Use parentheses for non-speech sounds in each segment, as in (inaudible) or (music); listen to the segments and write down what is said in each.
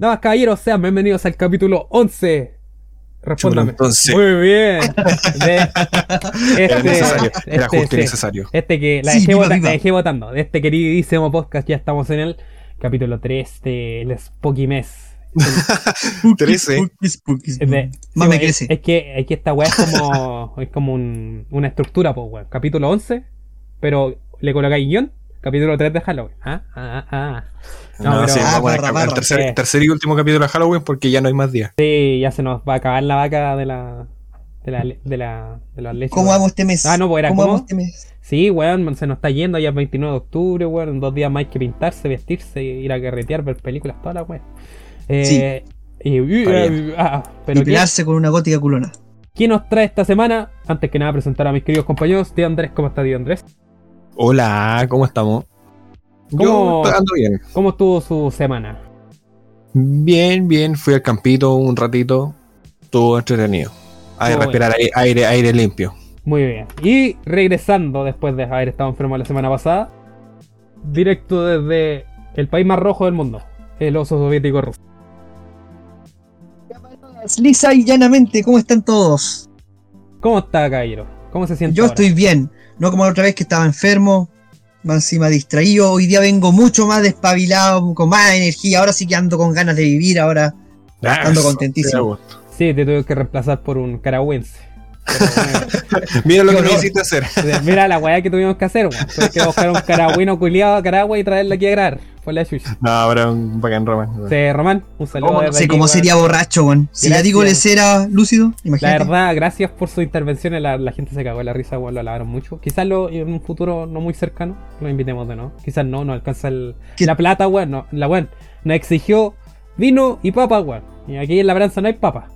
Damas, caballeros, sean bienvenidos al capítulo 11. Respóndame. entonces. Muy bien. (laughs) De Era este, necesario, era este, justo y necesario. Este que la Sí, dejé, viva, vota- viva. la dejé votando. De este queridísimo podcast, ya estamos en el capítulo 3 del Spooky Mes. Trece. Spooky, spooky, Es, Más es que, es que esta weá es como, es como un- una estructura, pues, weón. Capítulo 11, pero le colocáis guion. Capítulo 3 de Halloween. Ah, ah, ah. No, No, pero- sí, Ah, vamos a barra, el tercer, tercer y último capítulo de Halloween porque ya no hay más días. Sí, ya se nos va a acabar la vaca de la. de la. de la. de la leche. ¿Cómo vamos este mes? Ah, no, pues era ¿Cómo ¿cómo? vamos este mes? Sí, weón, se nos está yendo ya el 29 de octubre, weón. En dos días más hay que pintarse, vestirse, ir a carretear, ver películas, toda la weón. Eh, y- y- Está eh, ah, pero y ¿qué, pegarse con una gótica culona. ¿qué nos trae esta semana? Antes que nada, presentar a mis queridos compañeros. Tío Andrés, ¿cómo está, tío Andrés? Hola, ¿cómo estamos? ¿Cómo- Yo ando bien. ¿Cómo estuvo su semana? Bien, bien. Fui al campito un ratito. Estuvo entretenido. A Estuvo respirar aire, aire, aire limpio. Muy bien. Y regresando después de haber estado enfermo la semana pasada, directo desde el país más rojo del mundo, el oso soviético ruso. Lisa y llanamente, ¿cómo están todos? ¿Cómo está, caballero? ¿Cómo se siente? Yo ahora? estoy bien, no como la otra vez que estaba enfermo, más encima distraído. Hoy día vengo mucho más despabilado, con más energía. Ahora sí que ando con ganas de vivir. Ahora Ando Ah, contentísimo. da gusto. Sí, te tuve que reemplazar por un caragüense. Pero, (laughs) Mira lo que me honor. hiciste hacer. Mira la weá que tuvimos que hacer, weón. Tuve que buscar un caragüino culiado a Caragua y traerlo aquí a grabar. Fue la chucha. No, pero un bacán Roman. Sí, Román, un saludo. ¿Cómo no sé cómo sería borracho, weón. Si ya digo les era lúcido, La imagínate. verdad, gracias por su intervención. La, la gente se cagó de la risa, weón, lo alabaron mucho. Quizás lo, en un futuro no muy cercano lo invitemos de nuevo. Quizás no, no alcanza el, la plata, weón. No, la weón nos exigió vino y papa, weón. Y aquí en la Branza no hay papa.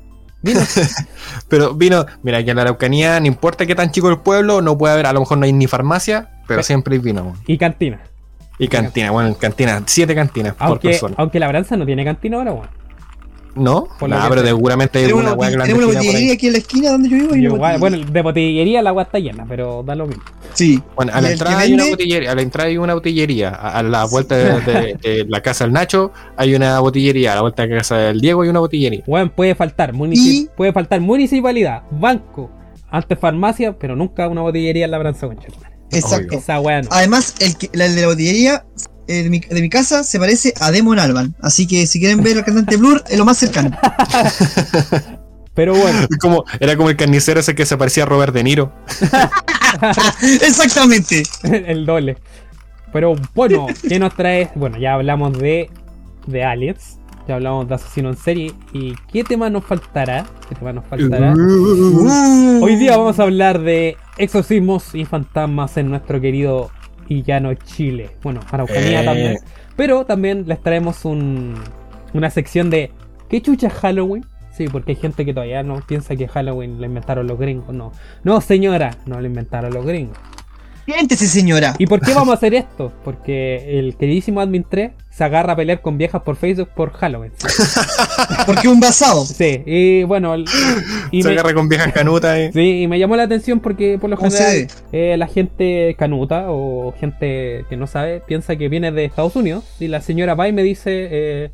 Vino. (laughs) Pero vino, mira, que en la Araucanía, no importa qué tan chico el pueblo, no puede haber, a lo mejor no hay ni farmacia, pero Pe- siempre hay vino. weón. y cantina. Y cantina, bueno, en cantina, siete cantinas por Aunque, persona. aunque la Branza no tiene cantina ahora, weón. ¿No? por No, pero seguramente hay una botill- tenemos una por botillería aquí en la esquina donde yo vivo. y Yo bueno, de botillería la agua está llena, pero da lo mismo. Sí. Bueno, a la entrada hay una botillería, a la entrada hay una botillería, a, a la vuelta de, de- de la casa del Nacho hay una botillería, a la vuelta de la casa del Diego hay una botillería. Weón, puede faltar, munici- Y- puede faltar municipalidad, banco, antes farmacia, pero nunca una botillería en la Branza, weón. Exacto. Además, el, que- la de la botillería eh, de, mi, de mi casa se parece a Demon Alban. Así que si quieren ver al cantante Blur, es lo más cercano. (laughs) Pero bueno, Como, era como el carnicero ese que se parecía a Robert De Niro. (laughs) Exactamente. (laughs) el doble. Pero bueno, ¿qué nos trae? Bueno, ya hablamos de, de Aliens, ya hablamos de Asesino en Serie. ¿Y qué tema nos faltará? ¿Qué tema nos faltará? Uh. Hoy día vamos a hablar de exorcismos y fantasmas en nuestro querido y llano Chile. Bueno, Araucanía Eh. también. Pero también les traemos un, una sección de ¿qué chucha es Halloween? Sí, porque hay gente que todavía no piensa que Halloween lo inventaron los gringos. No, no señora, no lo inventaron los gringos. Siéntese, señora. ¿Y por qué (laughs) vamos a hacer esto? Porque el queridísimo Admin 3 se agarra a pelear con viejas por Facebook por Halloween. (laughs) (laughs) Porque un basado. Sí, y bueno, y se me- agarra con viejas canutas eh. Sí, y me llamó la atención porque por lo ¿Cómo se general eh, la gente canuta o gente que no sabe piensa que viene de Estados Unidos y la señora va y me dice, eh,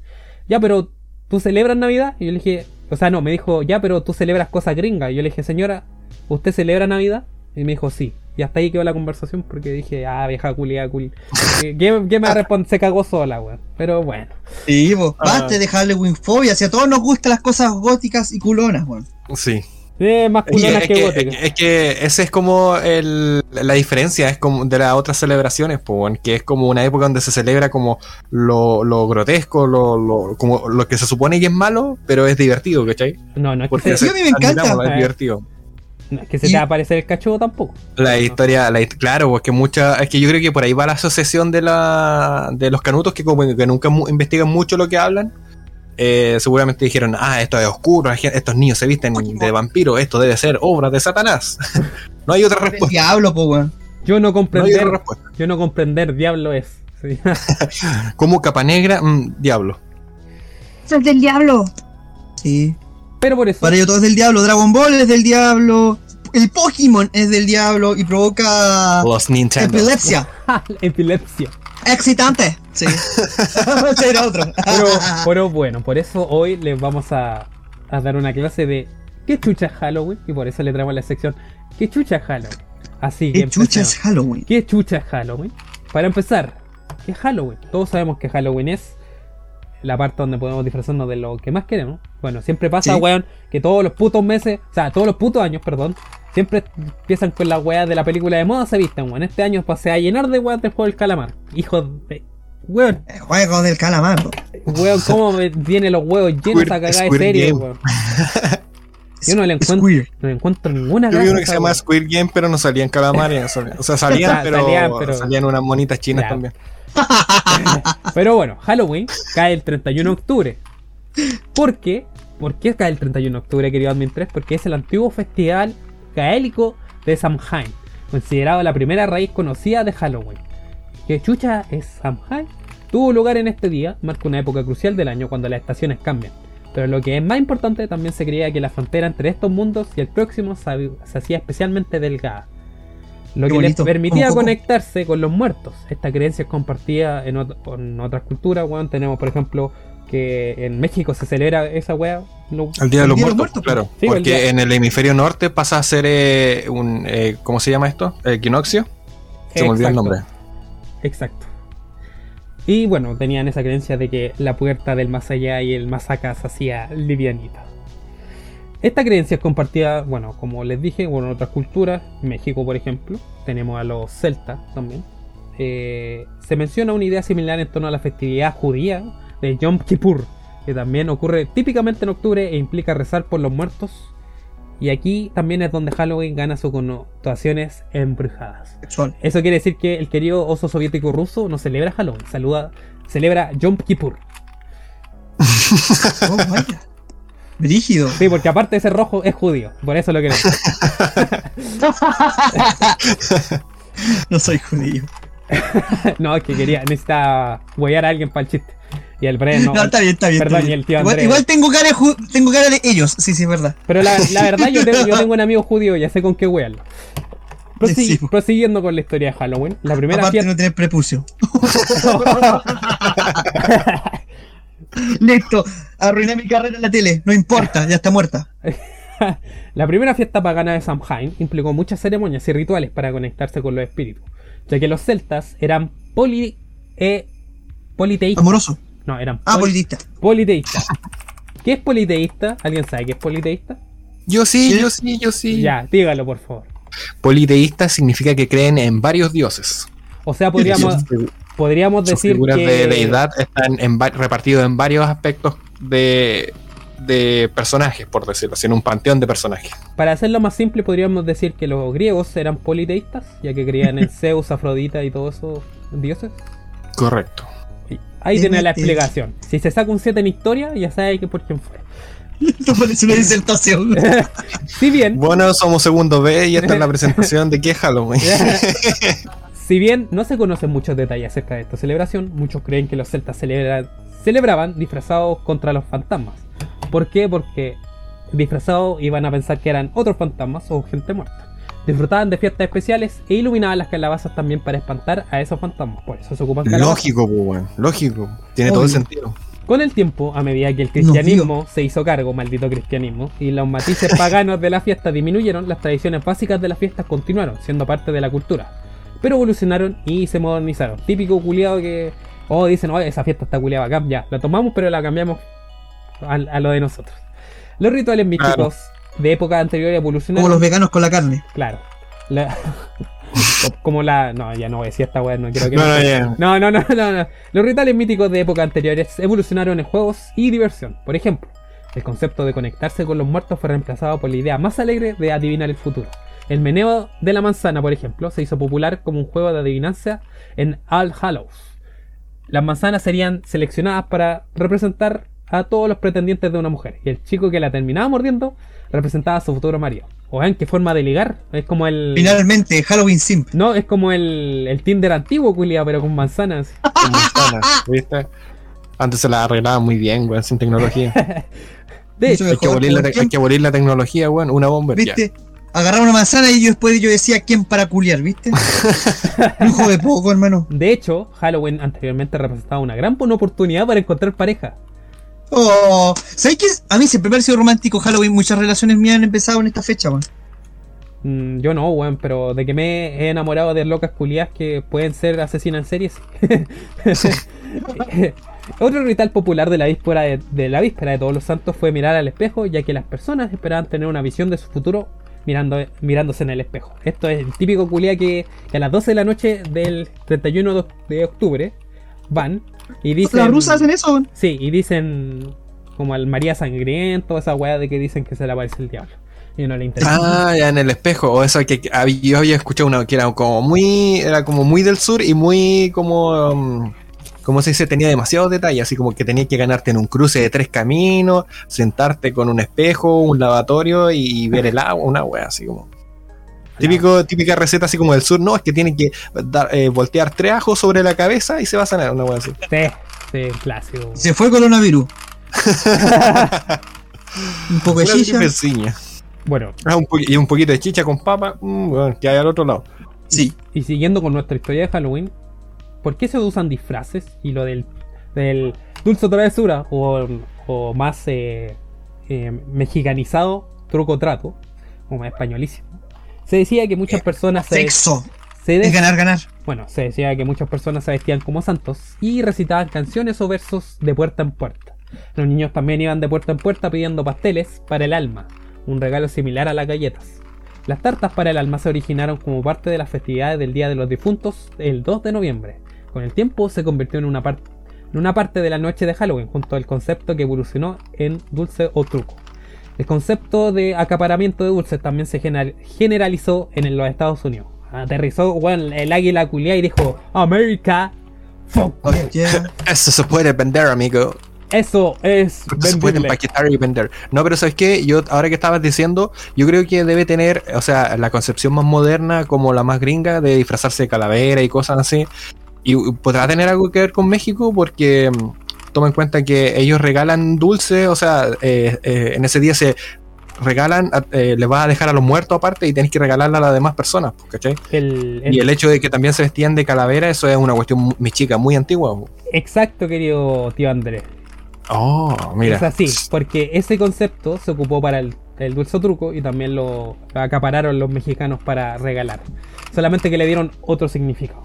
ya, pero ¿tú celebras Navidad? Y yo le dije, o sea, no, me dijo, ya, pero tú celebras cosas gringas. Y yo le dije, señora, ¿usted celebra Navidad? Y me dijo, sí. Y hasta ahí quedó la conversación porque dije, ah, vieja culia, cul. ¿Qué, qué me responde? Se cagó sola, weón. Pero bueno. Sí, po. Ah. Basta de Halloween fobia. Si a todos nos gustan las cosas góticas y culonas, weón. Sí. Eh, más Es que, culonas es, que, que, góticas. es que ese es como el, la diferencia, es como de las otras celebraciones, po, weón, que es como una época donde se celebra como lo, lo grotesco, lo, lo, como lo que se supone que es malo, pero es divertido, ¿cachai? No, no es que, Porque se- Sí, a mí me encanta. es Eh. divertido. No es que se Y- te va a aparecer el cachudo tampoco. La No, historia, la, hist- claro, porque mucha, es que yo creo que por ahí va la asociación de la de los canutos que como que nunca mu- investigan mucho lo que hablan. eh, seguramente dijeron, ah, esto es oscuro, estos niños se visten de vampiro, esto debe ser obra de Satanás. (laughs) no hay otra El respuesta. diablo, po, weón. Yo no comprender, yo no comprender diablo es. Sí. (laughs) Como capa negra, mm, diablo. Es del diablo. Sí. Pero por eso, Para ello todo es del diablo. Dragon Ball es del diablo. El Pokémon es del diablo y provoca Los Nintendo. epilepsia. (laughs) epilepsia. Excitante. Sí. (laughs) Era otro. Pero, pero bueno, por eso hoy les vamos a, a dar una clase de ¿qué chucha es Halloween? Y por eso le traemos la sección ¿qué chucha es Halloween? Así que ¿Qué chucha es. Halloween? ¿Qué chucha es Halloween? Para empezar, ¿qué es Halloween? Todos sabemos que Halloween es la parte donde podemos disfrazarnos de lo que más queremos. Bueno, siempre pasa, Sí. weón, que todos los putos meses, o sea, todos los putos años, perdón, siempre empiezan con las weas de la película de moda se visten, weón. Este año pasé a llenar de weas del juego del calamar. Hijos de. Weón, El juego del calamar. weón, cómo me tiene los huevos llenos a cagar de serie, Game. weón. (laughs) Yo no le encuentro, no le encuentro ninguna Yo vi uno que se llama. Squid Game, pero no salían calamares. O sea, (laughs) salían, Sa- pero, salían, pero- salían unas monitas chinas Ya. también. (laughs) Pero bueno, Halloween cae el 31 de octubre. ¿Por qué? ¿Por qué cae el 31 de octubre, querido Admin 3? Porque es el antiguo festival gaélico de Samhain, considerado la primera raíz conocida de Halloween. ¿Qué chucha es Samhain? Tuvo lugar en este día, marca una época crucial del año cuando las estaciones cambian. Pero lo que es más importante, también se creía que la frontera entre estos mundos y el próximo se se hacía especialmente delgada. Lo Qué que les permitía conectarse con los muertos. Esta creencia es compartida en, ot- en otras culturas, weón. Tenemos, por ejemplo, que en México se celebra esa weá. lo- El Día de El los Día de Muertos, los Muertos, claro. Sí, porque en el hemisferio norte pasa a ser eh, un. eh, ¿Cómo se llama esto? Equinoccio. Se me olvidó el Exacto, nombre. Exacto. Y bueno, tenían esa creencia de que la puerta del más allá y el más acá se hacía livianita. Esta creencia es compartida, bueno, como les dije, bueno, en otras culturas, México por ejemplo, tenemos a los celtas también. Eh, se menciona una idea similar en torno a la festividad judía de Yom Kippur, que también ocurre típicamente en octubre e implica rezar por los muertos. Y aquí también es donde Halloween gana sus connotaciones embrujadas. Sexual. Eso quiere decir que el querido oso soviético ruso no celebra Halloween, saluda, celebra Yom Kippur. (laughs) Oh, vaya. Brígido. Sí, porque aparte de ser rojo es judío, por eso lo queremos. (laughs) No soy judío. (laughs) no, es que quería, necesita huear a alguien para el chiste. Y el Bren no. Está bien, está bien. Perdón, está bien. y el tío Andrés. igual tengo cara de tengo cara de ellos. Sí, sí, es verdad. Pero la, la verdad, yo tengo, yo tengo un amigo judío, ya sé con qué Sí. Prosiguiendo con la historia de Halloween, la primera Aparte fiesta. no tener prepucio. (laughs) Listo. Arruiné mi carrera en la tele. No importa, ya está muerta. (laughs) la primera fiesta pagana de Samhain implicó muchas ceremonias y rituales para conectarse con los espíritus, ya que los celtas eran poli, eh, politeístas. Amoroso. No, eran Ah, poli- politista. politeístas. (laughs) ¿Qué es politeísta? ¿Alguien sabe qué es politeísta? Yo sí, yo sí, yo sí. Ya, dígalo por favor. Politeísta significa que creen en varios dioses. O sea, podríamos, podríamos sus decir figuras que de deidad están en repartidos en varios aspectos de, de personajes, por decirlo así, en un panteón de personajes. para hacerlo más simple podríamos decir que los griegos eran politeístas, ya que creían en (laughs) Zeus, Afrodita y todos esos dioses. Correcto. Ahí tiene la explicación. Si se saca un 7 en historia, ya sabe que por quién fue. (laughs) Esto parece una disertación. (laughs) Si bien, Bueno, somos segundo B y esta es la (laughs) presentación de qué es Halloween. si bien no se conocen muchos detalles acerca de esta celebración, muchos creen que los celtas celebra- celebraban disfrazados contra los fantasmas. ¿Por qué? Porque disfrazados iban a pensar que eran otros fantasmas o gente muerta. Disfrutaban de fiestas especiales e iluminaban las calabazas también para espantar a esos fantasmas. Por eso se ocupan calabazas. Lógico, pues, weón, lógico. Tiene todo el sentido. Con el tiempo, a medida que el cristianismo se hizo cargo, maldito cristianismo, y los matices (laughs) paganos de la fiesta disminuyeron, las tradiciones básicas de las fiestas continuaron siendo parte de la cultura. Pero evolucionaron y se modernizaron. Típico culiado que, oh, dicen, oh, esa fiesta está culiada acá, ya, la tomamos pero la cambiamos a, a lo de nosotros. Los rituales místicos de épocas anteriores evolucionaron. Como los veganos con la carne. Claro. La- (laughs) como la. No, ya no voy a decir esta weá, no quiero que No, me- no, ya. no, no, no, no, no. Los rituales míticos de épocas anteriores evolucionaron en juegos y diversión. Por ejemplo, el concepto de conectarse con los muertos fue reemplazado por la idea más alegre de adivinar el futuro. El meneo de la manzana, por ejemplo, se hizo popular como un juego de adivinanza en All Hallows. Las manzanas serían seleccionadas para representar a todos los pretendientes de una mujer. Y el chico que la terminaba mordiendo representaba a su futuro marido. O vean qué forma de ligar. Es como el. Finalmente, Halloween Simp. No, es como el, el Tinder antiguo, culiao, pero con manzanas. (laughs) Con manzanas, ¿viste? Antes se la arreglaba muy bien, weón, sin tecnología. (laughs) De hecho, Hay que abolir la, por te- hay que abolir la tecnología, weón. Una bomba. ya. ¿Viste? agarraba una manzana y yo después yo decía quién para culiar, ¿viste? (laughs) Lujo de poco, hermano. De hecho, Halloween anteriormente representaba una gran buena oportunidad para encontrar pareja. Oh, ¿sabes qué? A mí siempre me ha parecido romántico Halloween. Muchas relaciones mías han empezado en esta fecha, man. Mm, yo no, weón, pero de que me he enamorado de locas culiadas que pueden ser asesinas en series. (laughs) Otro ritual popular de la, víspera de, la víspera de Todos los Santos fue mirar al espejo, ya que las personas esperaban tener una visión de su futuro mirando, mirándose en el espejo. Esto es el típico culiá que, que a las 12 de la noche del 31 de, de octubre van y dicen... Las rusas hacen eso. Sí, y dicen como al María Sangriento, esa weá de que dicen que se le aparece el diablo. Y no le interesa. Ah, ya en el espejo. O eso que, yo había escuchado una que era como muy. Era como muy del sur y muy como. um, como se dice, tenía demasiados detalles, así como que tenías que ganarte en un cruce de tres caminos, sentarte con un espejo, un lavatorio y ver el agua, una wea así como. Típico, típica receta así como del sur, no, es que tienen que dar, eh, voltear tres ajos sobre la cabeza y se va a sanar una wea así. Sí, sí, clásico. Se fue coronavirus. (laughs) Un poco de Una chicha. Bueno, Ah, un y un poquito de chicha con papa, mm, bueno, que hay al otro lado. Sí. y siguiendo con nuestra historia de Halloween, ¿por qué se usan disfraces? Y lo del, del dulce travesura, o, o más eh, eh, mexicanizado, truco trato, o más españolísimo. Se decía que muchas personas se, Sexo. se Es ganar, ganar. Bueno, se decía que muchas personas se vestían como santos y recitaban canciones o versos de puerta en puerta. Los niños también iban de puerta en puerta pidiendo pasteles para el alma, un regalo similar a las galletas. Las tartas para el alma se originaron como parte de las festividades del Día de los Difuntos el 2 de noviembre. Con el tiempo se convirtió en una, en una parte de la noche de Halloween, junto al concepto que evolucionó en dulce o truco. El concepto de acaparamiento de dulces también se general- generalizó en los Estados Unidos. Aterrizó weón, el águila culiá y dijo: América, fuck. Oh, yeah. (laughs) Eso se puede vender, amigo. Eso es se puede empaquetar y vender. No, pero ¿sabes qué? Yo, ahora que estabas diciendo, yo creo que debe tener, o sea, la concepción más moderna, como la más gringa, de disfrazarse de calavera y cosas así. Y podrá tener algo que ver con México, porque toma en cuenta que ellos regalan dulce, o sea, eh, eh, en ese día se regalan, eh, les vas a dejar a los muertos aparte y tenés que regalarla a las demás personas, pues, ¿cachai? El- el- Y el hecho de que también se vestían de calavera, eso es una cuestión, mi chica, muy antigua. Exacto, querido tío Andrés. Oh, mira. Es así, porque ese concepto se ocupó para el, el dulce truco y también lo acapararon los mexicanos para regalar. Solamente que le dieron otro significado.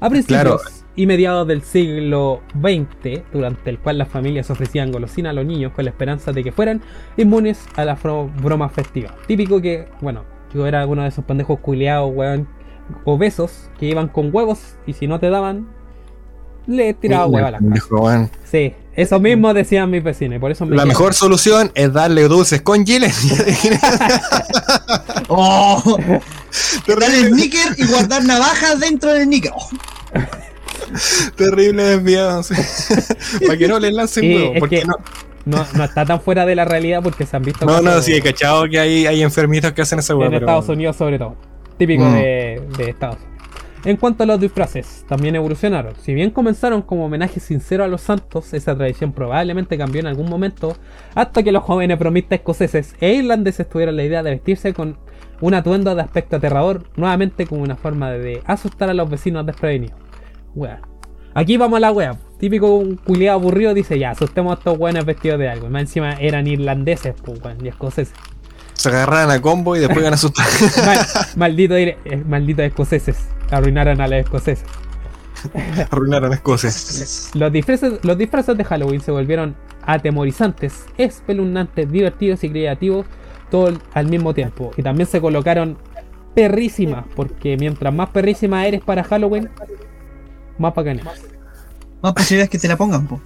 A principios Claro. Y mediados del siglo XX, durante el cual las familias ofrecían golosina a los niños con la esperanza de que fueran inmunes a las bromas festivas. Típico que, bueno, yo era uno de esos pendejos culiados, weón, obesos, que iban con huevos y si no te daban, le tiraba huevo a la casa. Sí, eso mismo decían mis vecinos, por eso me La quedé- mejor solución es darle dulces con gilet. (laughs) Oh, darle sneaker y guardar navajas dentro del sneaker. Oh, (laughs) Terrible desviado. sí. (laughs) Para que no le lancen Sí, huevo. Porque que- no, no, no está tan fuera de la realidad porque se han visto no, no, sí, cachado que hay, hay enfermitos que hacen esa hueá. en pero- Estados Unidos sobre todo. Típico Mm. de, de Estados Unidos. En cuanto a los disfraces, también evolucionaron. Si bien comenzaron como homenaje sincero a los santos, esa tradición probablemente cambió en algún momento hasta que los jóvenes bromistas escoceses e irlandeses tuvieron la idea de vestirse con un atuendo de aspecto aterrador, nuevamente como una forma de asustar a los vecinos desprevenidos. Wea. Aquí vamos a la wea. Típico un culiado aburrido dice ya, asustemos a estos weones vestidos de algo. Y más encima eran irlandeses, pues, weón, y escoceses. Se agarran a combo y después van a asustar. (laughs) Mal- maldito, eh, malditos escoceses. Arruinaron a los escoceses. (laughs) Arruinaron Escocia. Los disfraces, los disfraces de Halloween se volvieron atemorizantes, espeluznantes, divertidos y creativos todo al mismo tiempo. Y también se colocaron perrísimas, porque mientras más perrísima eres para Halloween, más bacán es. Más posibilidades que te la pongan, po.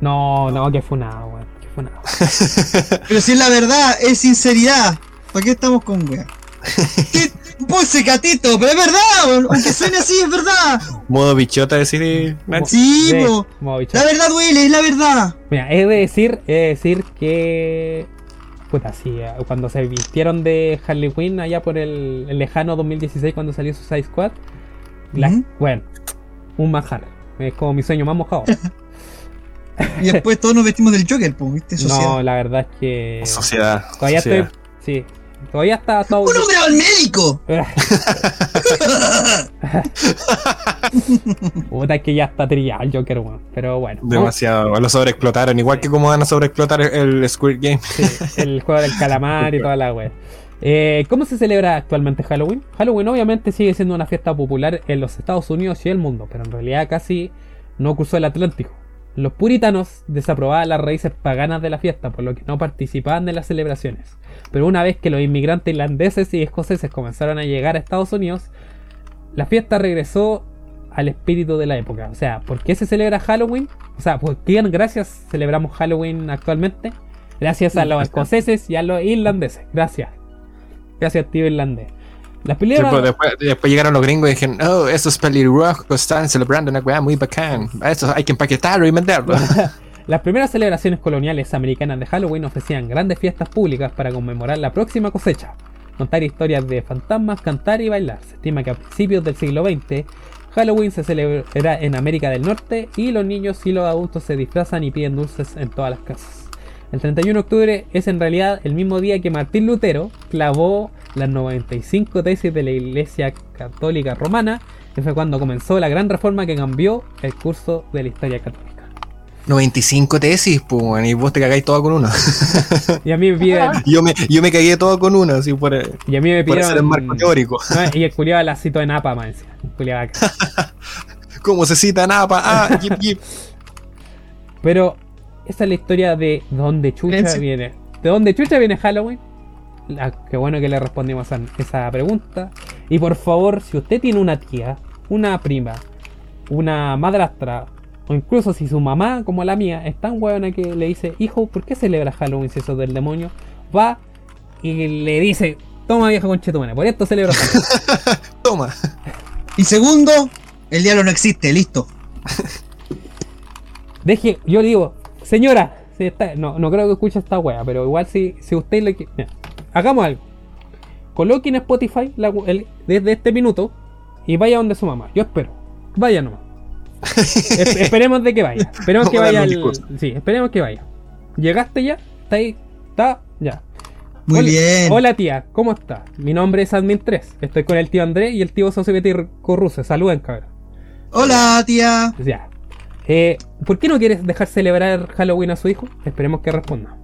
No, no, que fue nada, weón. Que fue nada. (laughs) Pero si es la verdad, es sinceridad. ¿Para qué estamos con? (laughs) ¿Qué? Puse catito, pero es verdad, weón. aunque suene así, es verdad. Modo bichota decir. eh. Sí, po. La verdad duele, es la verdad. Mira, he de decir, he de decir que. Puta, sí, eh, cuando se vistieron de Harley Quinn allá por el, el lejano 2016 cuando salió Suicide Squad. la-. Bueno, un manjar. Es como mi sueño más mojado. (laughs) Y después todos nos vestimos del Joker, po, ¿viste? Sociedad. no, la verdad es que. Sociedad. Todavía sociedad. estoy. Sí. Todavía está todo. ¡Un hombre al médico! (laughs) Puta, es que ya está trillado el Joker, weón. Pero bueno. Demasiado. Lo sobreexplotaron. Igual que como van a sobreexplotar el Squid Game. Sí, el juego del calamar y (laughs) toda la wea. Eh, ¿Cómo se celebra actualmente Halloween? Halloween obviamente sigue siendo una fiesta popular en los Estados Unidos y el mundo, pero en realidad casi no cruzó el Atlántico. Los puritanos desaprobaban las raíces paganas de la fiesta, por lo que no participaban de las celebraciones. Pero una vez que los inmigrantes irlandeses y escoceses comenzaron a llegar a Estados Unidos, la fiesta regresó al espíritu de la época. O sea, ¿por qué se celebra Halloween? O sea, ¿por qué gracias celebramos Halloween actualmente? Gracias a los escoceses y a los irlandeses. Gracias. Gracias, tío irlandés. Las Sí, peleas. pues, después, después llegaron los gringos y dijeron, oh, esos pelirrojos están celebrando una weá muy bacán. Eso hay que empaquetarlo y venderlo. (laughs) Las primeras celebraciones coloniales americanas de Halloween ofrecían grandes fiestas públicas para conmemorar la próxima cosecha, contar historias de fantasmas, cantar y bailar. Se estima que a principios del siglo XX, Halloween se celebra en América del Norte y los niños y los adultos se disfrazan y piden dulces en todas las casas. El 31 de octubre es en realidad el mismo día que Martín Lutero clavó las 95 tesis de la Iglesia Católica Romana, que fue cuando comenzó la gran reforma que cambió el curso de la historia católica. 95 tesis, pues, y vos te cagáis todo con una. (laughs) Y a mí me piden, (laughs) yo, me, yo me cagué todo con una, así por, y a mí me pidieron el marco teórico. (laughs) No, y el culiado la citó en APA, culiao acá. ¿Cómo se cita Napa? Ah, yip, yip. Pero esa es la historia de dónde chucha viene. ¿De dónde chucha viene Halloween? Qué bueno que le respondimos a esa pregunta. Y por favor, si usted tiene una tía, una prima, una madrastra, o incluso si su mamá, como la mía, es tan huevona que le dice, hijo, ¿por qué celebra Halloween si eso es del demonio? Va y le dice, toma vieja conchetumana, por esto celebro Halloween. (laughs) Toma. Y segundo, el diablo no existe, listo. Deje, yo le digo, señora, si está- no, no creo que escuche esta wea, pero igual si, si usted le qui- mira, hagamos algo. Coloque en Spotify la we- el- desde este minuto y vaya donde su mamá. Yo espero. Vaya nomás. (laughs) Es- esperemos de que vaya. Esperemos que vaya. sí, esperemos que vaya. ¿Llegaste ya? ¿Está ahí? ¿Está? Ya. Muy Hola- bien. Hola tía, ¿cómo está? Mi nombre es Admin 3. Estoy con el tío Andrés y el tío Society Corruse. Saluden, cabrón. Hola, tía. Ya. Eh, ¿Por qué no quieres dejar celebrar Halloween a su hijo? Esperemos que responda.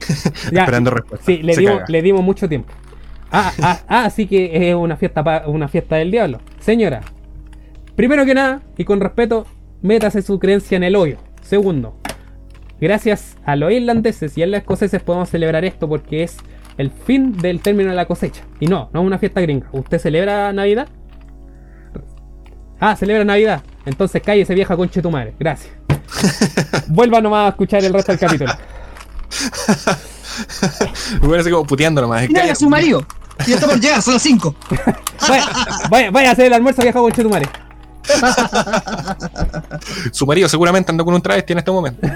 (laughs) Ya, Esperando respuesta. Sí, dimos, le dimos mucho tiempo. Ah, ah, ah, así que es una fiesta, pa- una fiesta del diablo. Señora, primero que nada, y con respeto, métase su creencia en el hoyo. Segundo, gracias a los irlandeses y a los escoceses podemos celebrar esto porque es el fin del término de la cosecha. Y no, no es una fiesta gringa. ¿Usted celebra Navidad? Ah, celebra Navidad. Entonces cállese vieja conche tu madre. Gracias. (laughs) Vuelva nomás a escuchar el resto del capítulo. (laughs) Me así como puteando nomás. Mira a su marido. Ya está por llegar, son las 5. (laughs) Vaya, vaya, vaya a hacer el almuerzo vieja conche tu madre. Su marido seguramente andó con un travesti en este momento.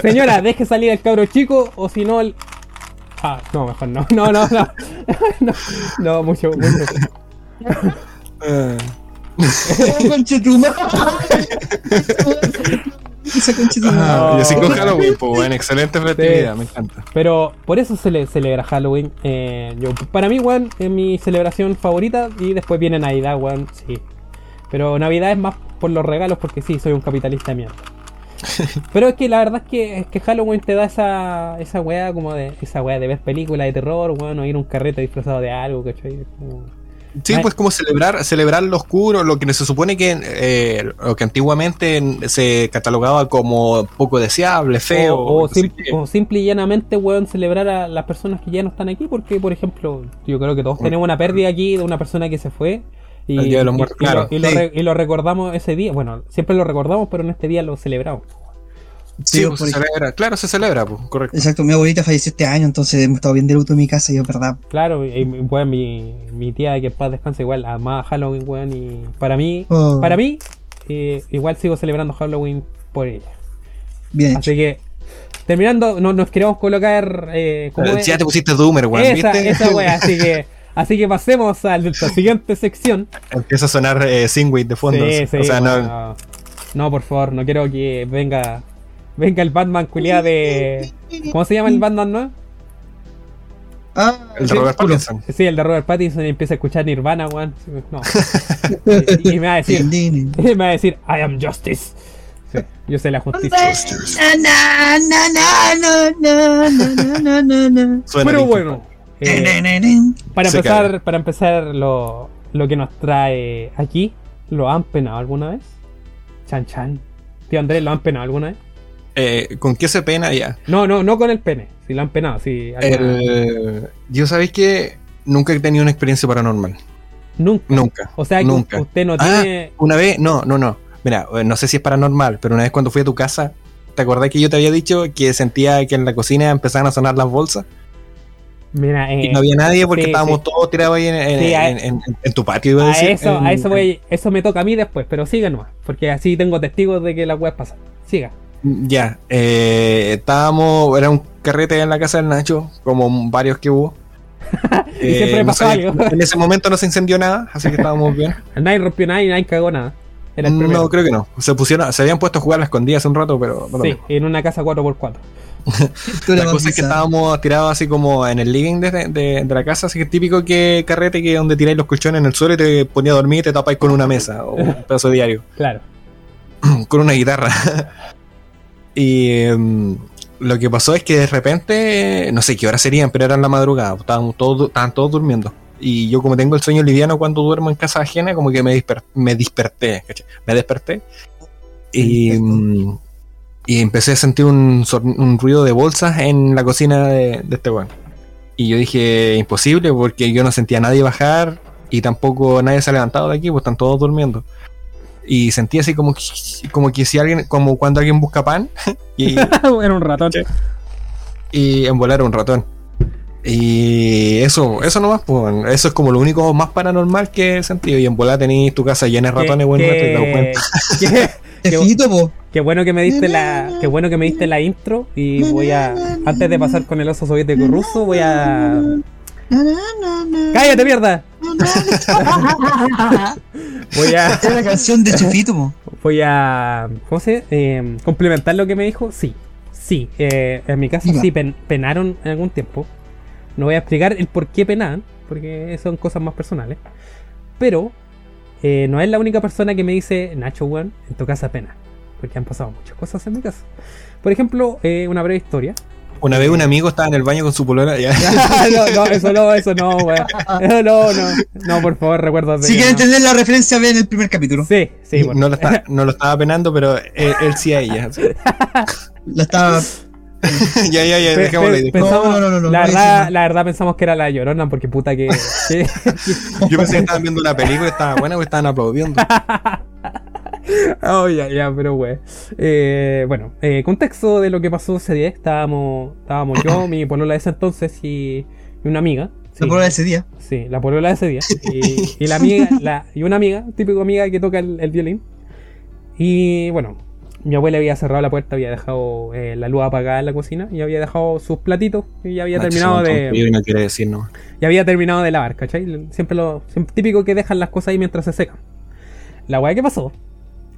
Señora, deje salir al cabro chico o si no el... Ah, no, mejor no. (laughs) No, no, no. No, no mucho, mucho. Ah, y así con. Halloween, pues, bueno, excelente festividad, me encanta. Pero por eso se le celebra Halloween. Eh, yo, para mí, weón, es mi celebración favorita. Y después viene Navidad, weón, sí. Pero Navidad es más por los regalos porque sí, soy un capitalista de mierda. (laughs) Pero es que la verdad es que, es que Halloween te da esa, esa weá como de esa weá de ver películas de terror, weón, o ir a un carrete disfrazado de algo, ¿cachai? Como- Sí, pues como celebrar, celebrar lo oscuro, lo que se supone que eh, lo que antiguamente se catalogaba como poco deseable, feo. O, o no sé sim- qué. o simple y llanamente, weón, celebrar a las personas que ya no están aquí, porque, por ejemplo, yo creo que todos tenemos una pérdida aquí de una persona que se fue. Y, El Día de los Muertos, y claro. y lo, Sí. re- y lo recordamos ese día. Bueno, siempre lo recordamos, pero en este día lo celebramos. Sí, Sí, pues, por- se celebra, claro, se celebra, pues, correcto. Exacto, mi abuelita falleció este año, entonces hemos estado bien de luto en mi casa y es verdad. Claro, y, weón, mi, mi tía que en paz descansa igual, amaba Halloween, weón, y para mí, Oh, para mí, eh, igual sigo celebrando Halloween por ella. Bien hecho. Así que, terminando, no, nos queremos colocar eh, como Eh, es- ya te pusiste Doomer, weón, esa, ¿viste? esa wea, así que, (laughs) Así que pasemos a la siguiente sección. Empieza a sonar eh, de fondo. No... por favor, no quiero que venga venga el Batman culiado de. ¿Cómo se llama el Batman, no? Ah, el de Robert Pattinson. Sí, el de Robert Pattinson y empieza a escuchar Nirvana, weón. Y, me va a decir. me va a decir, I am justice. Yo sé la justicia. Pero bueno eh, para empezar, para empezar lo, lo que nos trae aquí, ¿lo han penado alguna vez? Chan Chan. Tío Andrés, ¿lo han penado alguna vez? Eh, ¿Con qué se pena ya? No, no, no con el pene. Si lo han penado, si alguna- El- yo sabéis que nunca he tenido una experiencia paranormal. Nunca. Nunca. O sea que nunca. usted no Ah, tiene. Una vez, no, no, no. Mira, eh, no sé si es paranormal, pero una vez cuando fui a tu casa, ¿te acordás que yo te había dicho que sentía que en la cocina empezaban a sonar las bolsas? Mira, eh, y no había nadie porque sí, estábamos sí. todos tirados ahí en, en- Sí, a- en- en- en tu patio, iba a a decir. eso, a eso voy, eso me toca a mí después, pero siga nomás, porque así tengo testigos de que la web pasa. Siga. Ya, eh, estábamos, era un carrete en la casa del Nacho, como varios que hubo. (laughs) Y siempre no pasó algo. En ese momento no se incendió nada, así que estábamos bien. (laughs) Nadie rompió nada y nadie cagó nada. Era el primero. No, creo que no. Se pusieron, se habían puesto a jugar a la escondida hace un rato, pero no sí, en una casa 4x4. (laughs) La cosa es que estábamos tirados así como en el living de, de- de la casa, así que típico que carrete que donde tiráis los colchones en el suelo y te ponía a dormir y te tapáis con una mesa o un (laughs) pedazo de diario, Claro. (clears throat) con una guitarra. (laughs) y em, lo que pasó es que de repente, no sé qué horas serían, pero eran la madrugada, estábamos todos, estaban todos durmiendo. Y yo como tengo el sueño liviano cuando duermo en casa ajena, como que me, disper- me desperté, ¿cachai? me desperté. Y, mm, y empecé a sentir un, un ruido de bolsas en la cocina de, de este weón. Y yo dije, imposible, porque yo no sentía a nadie bajar y tampoco nadie se ha levantado de aquí, pues están todos durmiendo. Y sentí así como, que- como que si alguien, como cuando alguien busca pan (laughs) y, (laughs) Era un ratón. Y envolar un ratón. Y eso, eso nomás, pues, eso es como lo único más paranormal que he sentido. Y en volar tenéis tu casa llena de ratones, bueno, no te dado cuenta. Qué- Te qué- fito, po. qué bueno que me diste la. Qué bueno que me diste la intro. Y voy a. Antes de pasar con el oso soviético ruso, voy a. ¡Cállate, mierda! Voy a. Esta es la canción de Chefito, po. Voy a. ¿Cómo se eh, complementar lo que me dijo? Sí. Sí. eh, en mi caso sí pen- penaron en algún tiempo. No voy a explicar el por qué penan, porque son cosas más personales. Pero eh, no es la única persona que me dice, Nacho, weón, en tu casa pena. Porque han pasado muchas cosas en mi casa. Por ejemplo, eh, una breve historia. Una vez un amigo estaba en el baño con su polola. ya. (laughs) no, no, eso no, eso no, weón. No, no, no. No, por favor, recuerda. Si quieren entender la referencia, vean el primer capítulo. Sí, sí, bueno. no, lo estaba, no lo estaba penando, pero él, él sí a ella. (laughs) La estaba. (laughs) ya, ya, ya, dejémoslo ahí. pensamos- No, no, no, no, no, la, verdad, la verdad pensamos que era la llorona porque puta que, (laughs) que- Yo pensé que estaban viendo una película y estaba buena porque estaban aplaudiendo. (laughs) Oh, ya, ya, pero güey. Eh, bueno, eh, contexto de lo que pasó ese día. Estábamos, estábamos yo, (coughs) mi polola de ese entonces y, y una amiga. Sí, La prueba de ese día. sí, la polola de ese día. Y, y la amiga, la, y una amiga, típico amiga que toca el, el violín. Y bueno, mi abuela había cerrado la puerta, había dejado eh, la luz apagada en la cocina y había dejado sus platitos y ya había terminado de... y no quiere decir nomás. Ya había terminado de lavar, ¿cachai? Siempre lo siempre- típico que dejan las cosas ahí mientras se secan. La weá que pasó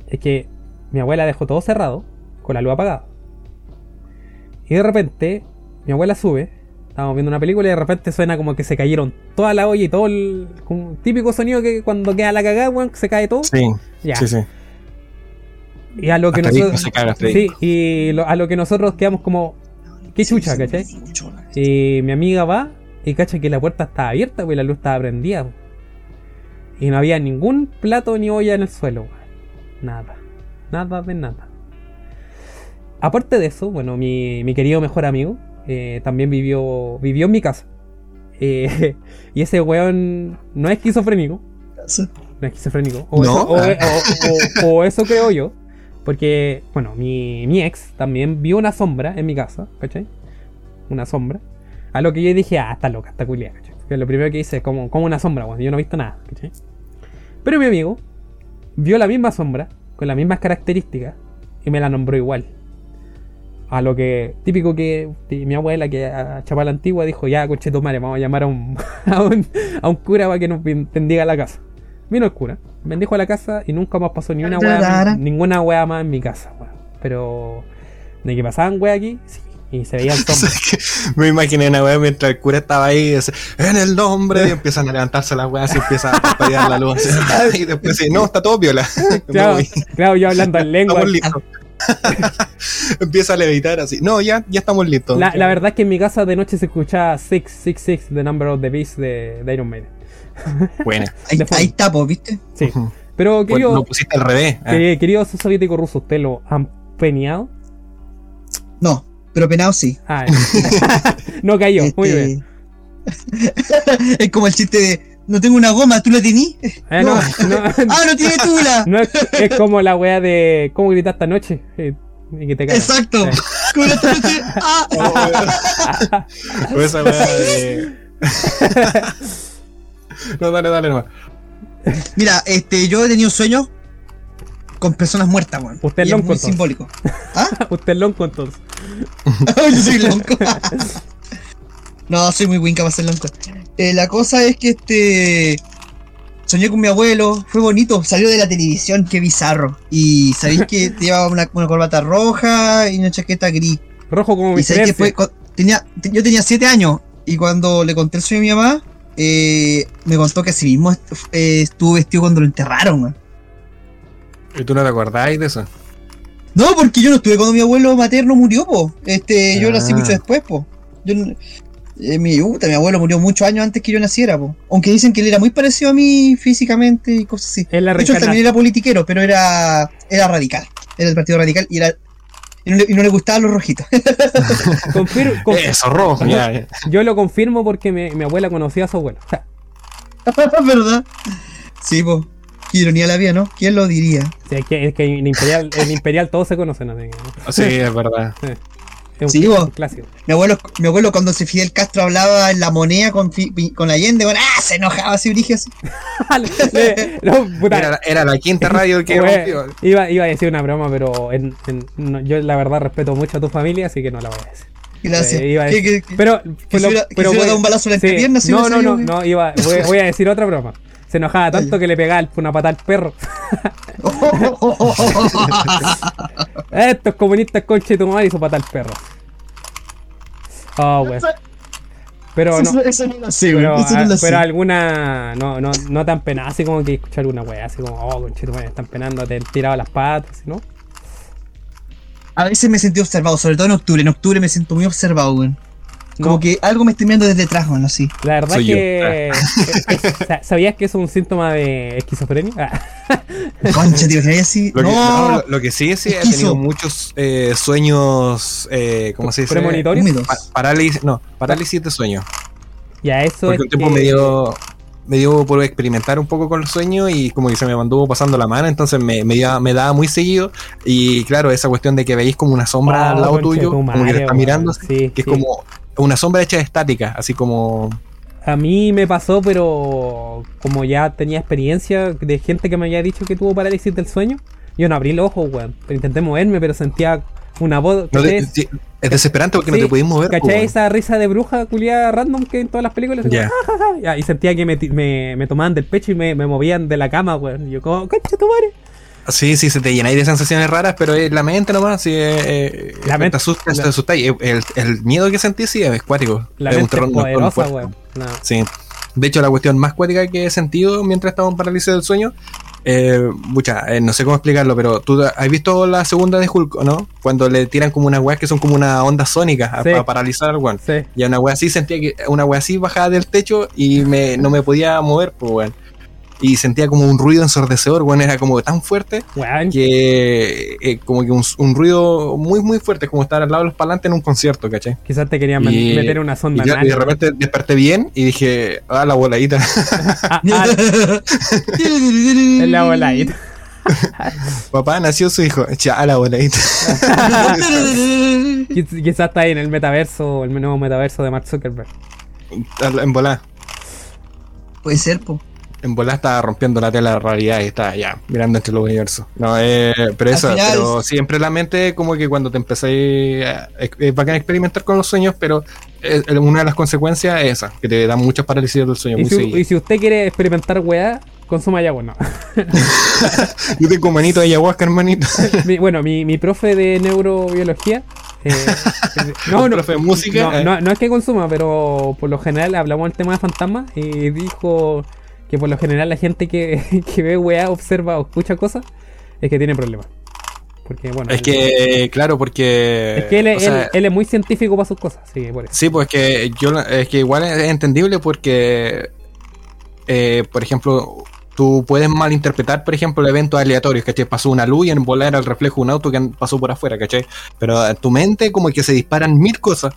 es que mi abuela dejó todo cerrado con la luz apagada. Y de repente, mi abuela sube, estábamos viendo una película y de repente suena como que se cayeron toda la olla y todo el como típico sonido que cuando queda la cagada, weón, se cae todo. Sí, Ya. sí, sí. Y a lo que Hasta nosotros. caga, Sí, y lo- a lo que nosotros quedamos como. ¿Qué chucha, cachai? Y mi amiga va y cacha que la puerta estaba abierta, pues la luz estaba prendida. pues. Y no había ningún plato ni olla en el suelo, weón. Nada. Nada de nada. Aparte de eso, bueno, mi, mi querido mejor amigo eh, también vivió, vivió en mi casa. (laughs) Eh, y ese weón no es esquizofrénico. No es esquizofrénico. O, No. eso, o- o- o eso creo yo. Porque, bueno, mi, mi ex también vio una sombra en mi casa, ¿cachai? Una sombra. A lo que yo dije, ah, está loca, está culiada, ¿cachai? Que lo primero que hice es como, como una sombra, weón. Yo no he visto nada, ¿cachai? Pero mi amigo vio la misma sombra, con las mismas características, y me la nombró igual. A lo que, típico que mi abuela, que a antigua, dijo, ya, coche tu vamos a llamar a un, (laughs) a un, a un cura para que nos ben- bendiga la casa. Vino el cura, bendijo la casa y nunca más pasó ni una wea, ninguna wea más en mi casa, weón. Pero de que pasaban weas aquí, sí, y se veían sombras. (laughs) Me imaginé una weá mientras el cura estaba ahí y dice, en el nombre, y empiezan a levantarse las weas y empieza a parpadear la luz. (laughs) Y después dice, no, está todo viola. (laughs) claro, claro, yo hablando en lengua. Estamos listos. Empieza a levitar así. No, ya, ya estamos listos. La, la verdad es que en mi casa de noche se escuchaba 666, The Number of the Beast de, de Iron Maiden. (laughs) Buena. Ahí, ahí está, po, ¿viste? Sí. Pero Pues querido, lo pusiste al revés. ah. que- querido soviético ruso, ¿usted lo han peneado? No, pero penado sí. Ah, (laughs) no cayó, muy Este, bien. (laughs) es como el chiste de, no tengo una goma, ¿tú la tení? Eh, no, no, ¡Ah, no tiene tula! no es, es como la wea de cómo gritaste anoche eh, y que te cagas. Exacto. Eh. La tula tiene- ¡Ah! O esa weá de. No, dale, dale nomás. Mira, este, yo he tenido sueños con personas muertas, weón. Usted es es lonco, muy entonces. simbólico. ¿Ah? (laughs) Usted es lonco entonces. (laughs) yo soy lonco. no, soy muy winca para ser lonco. Eh, la cosa es que este. Soñé con mi abuelo, fue bonito, salió de la televisión, qué bizarro. Y sabéis que (laughs) llevaba una, una corbata roja y una chaqueta gris. Rojo como mi Tenía, te- yo tenía 7 años y cuando le conté el sueño a mi mamá, eh, me contó que así mismo eh, estuvo vestido cuando lo enterraron. ¿Y tú no te acordáis de eso? No, porque yo no estuve cuando mi abuelo materno murió, po. Este, yo nací Ah. mucho después, po. Yo, eh, mi, mi abuelo murió muchos años antes que yo naciera, po. Aunque dicen que él era muy parecido a mí físicamente y cosas así. De hecho, él también era politiquero, pero era, era radical. Era del partido radical y era. Y no, le, y no le gustaban los rojitos. (laughs) Confir- (laughs) Eso, rojo. ya, ya. yo lo confirmo porque mi, mi abuela conocía a su abuelo. (laughs) ¿Verdad? Sí, po. Qué ironía la vida, ¿no? ¿Quién lo diría? sí, es que, es que en Imperial, en Imperial todos se conocen. así que- Sí, es verdad. Es un, Sí, vos. un clásico. Mi abuelo, mi abuelo cuando se Fidel Castro hablaba en la moneda con, con Allende, bueno, ¡ah! se enojaba así, (laughs) así. Le- no, Era, era la quinta radio que rompió. iba, iba a decir una broma, pero en- en- no, yo la verdad respeto mucho a tu familia, así que no la voy a decir. Gracias. Eh, iba a ¿Qué- decir- qué- qué- pero, que pero, hubiera- que pero hubiera voy- dado un balazo en la sí, entrepierna si No, no, no, no, iba, voy, voy a decir otra broma. Se enojaba tanto que le pegaba una patada al perro. (laughs) Estos comunistas conche tu madre su patada al perro. Oh, wey. Pero no. Eso- no lo sé, güey. Pero, alguna no, no, no tan penada, así como que escuchar alguna wea, así como, oh, conchito, están penando, te han tirado las patas, ¿no? A veces me sentí observado, sobre todo en octubre. En octubre me siento muy observado, güey. Como No. que algo me está mirando desde atrás, güey, así. La verdad Soy que. es- es- sa- ¿Sabías que es un síntoma de esquizofrenia? Ah, (laughs) Concha, tío, que así. Lo que, no, No, lo, lo que sí, sí, he Esquizo. tenido muchos eh, sueños, eh, ¿cómo se dice? Premonitorios. Pa- parálisis, no, parálisis de sueño. Ya, eso Porque es. un tiempo que- me dio, me dio por experimentar un poco con los sueños y como que se me mantuvo pasando la mano, entonces me, me, dio- me daba muy seguido. Y claro, esa cuestión de que veis como una sombra Oh, al lado tuyo, como que te está mirando, Sí, que es sí. como una sombra hecha de estática, así como. A mí me pasó, pero como ya tenía experiencia de gente que me había dicho que tuvo parálisis del sueño, yo no abrí los ojos, weón. Pero intenté moverme, pero sentía una voz. no te- es desesperante porque Sí, no te podéis mover. ¿Cachai weón. esa risa de bruja culiada random que en todas las películas? Ya, y sentía que me, me, me tomaban del pecho y me, me movían de la cama, weón. Y yo como, concha tu madre. Sí, sí, se te llenáis de sensaciones raras, pero es la mente nomás, sí, eh, La mente- te asustas, la- te asustáis. El, el miedo que sentís, sí, es cuático. La es un mente terror nocturno poderosa. No. Sí. De hecho, la cuestión más cuática que he sentido mientras estaba en parálisis del sueño, eh, mucha, eh, no sé cómo explicarlo, pero tú has visto la segunda de Hulk, ¿o ¿no? Cuando le tiran como unas weas que son como una onda sónica Sí. para paralizar al weón. Sí. Y una wea así sentía que una wea así bajaba del techo y me, no me podía mover, pues weón. Y sentía como un ruido ensordecedor, weón, era como tan fuerte que eh, como que un, un ruido muy muy fuerte, como estar al lado de los parlantes en un concierto, ¿cachai? quizás te querían Y- meter una Y, sonda yo- anal. y de repente desperté bien y dije, ah, la voladita. (laughs) Ah, ah, (laughs) es la voladita. (laughs) Papá nació su hijo, ya, la voladita. Quiz- Quizás está ahí en el metaverso, el nuevo metaverso de Mark Zuckerberg. en volá. Puede ser, po. En volá estaba rompiendo la tela de realidad y estaba ya mirando entre los universos. No, eh, pero eso, final- pero siempre la mente, como que cuando te empecé a, es bacán experimentar con los sueños, pero eh, una de las consecuencias es esa, que te da muchas parálisis del sueño. Y muy si, y si usted quiere experimentar weá, consuma ayahuasca, no. (laughs) Yo tengo manito de ayahuasca, hermanito. (laughs) Mi- bueno, mi, mi profe de neurobiología. eh, (laughs) no, no, Profe de música, no, eh. no, no es que consuma, pero por lo general hablamos del tema de fantasmas y dijo que por lo general la gente que, (laughs) que ve weá, observa o escucha cosas es que tiene problemas. Porque bueno, Es él- que, claro, porque. es que él, es- sea, él- él es muy científico para sus cosas, sí, por eso. Sí, pues que yo es que igual es entendible porque, eh, por ejemplo, tú puedes malinterpretar, por ejemplo, eventos aleatorios, ¿cachai? Pasó una luz y en volar el reflejo de un auto que pasó por afuera, ¿cachai? Pero en tu mente como que se disparan mil cosas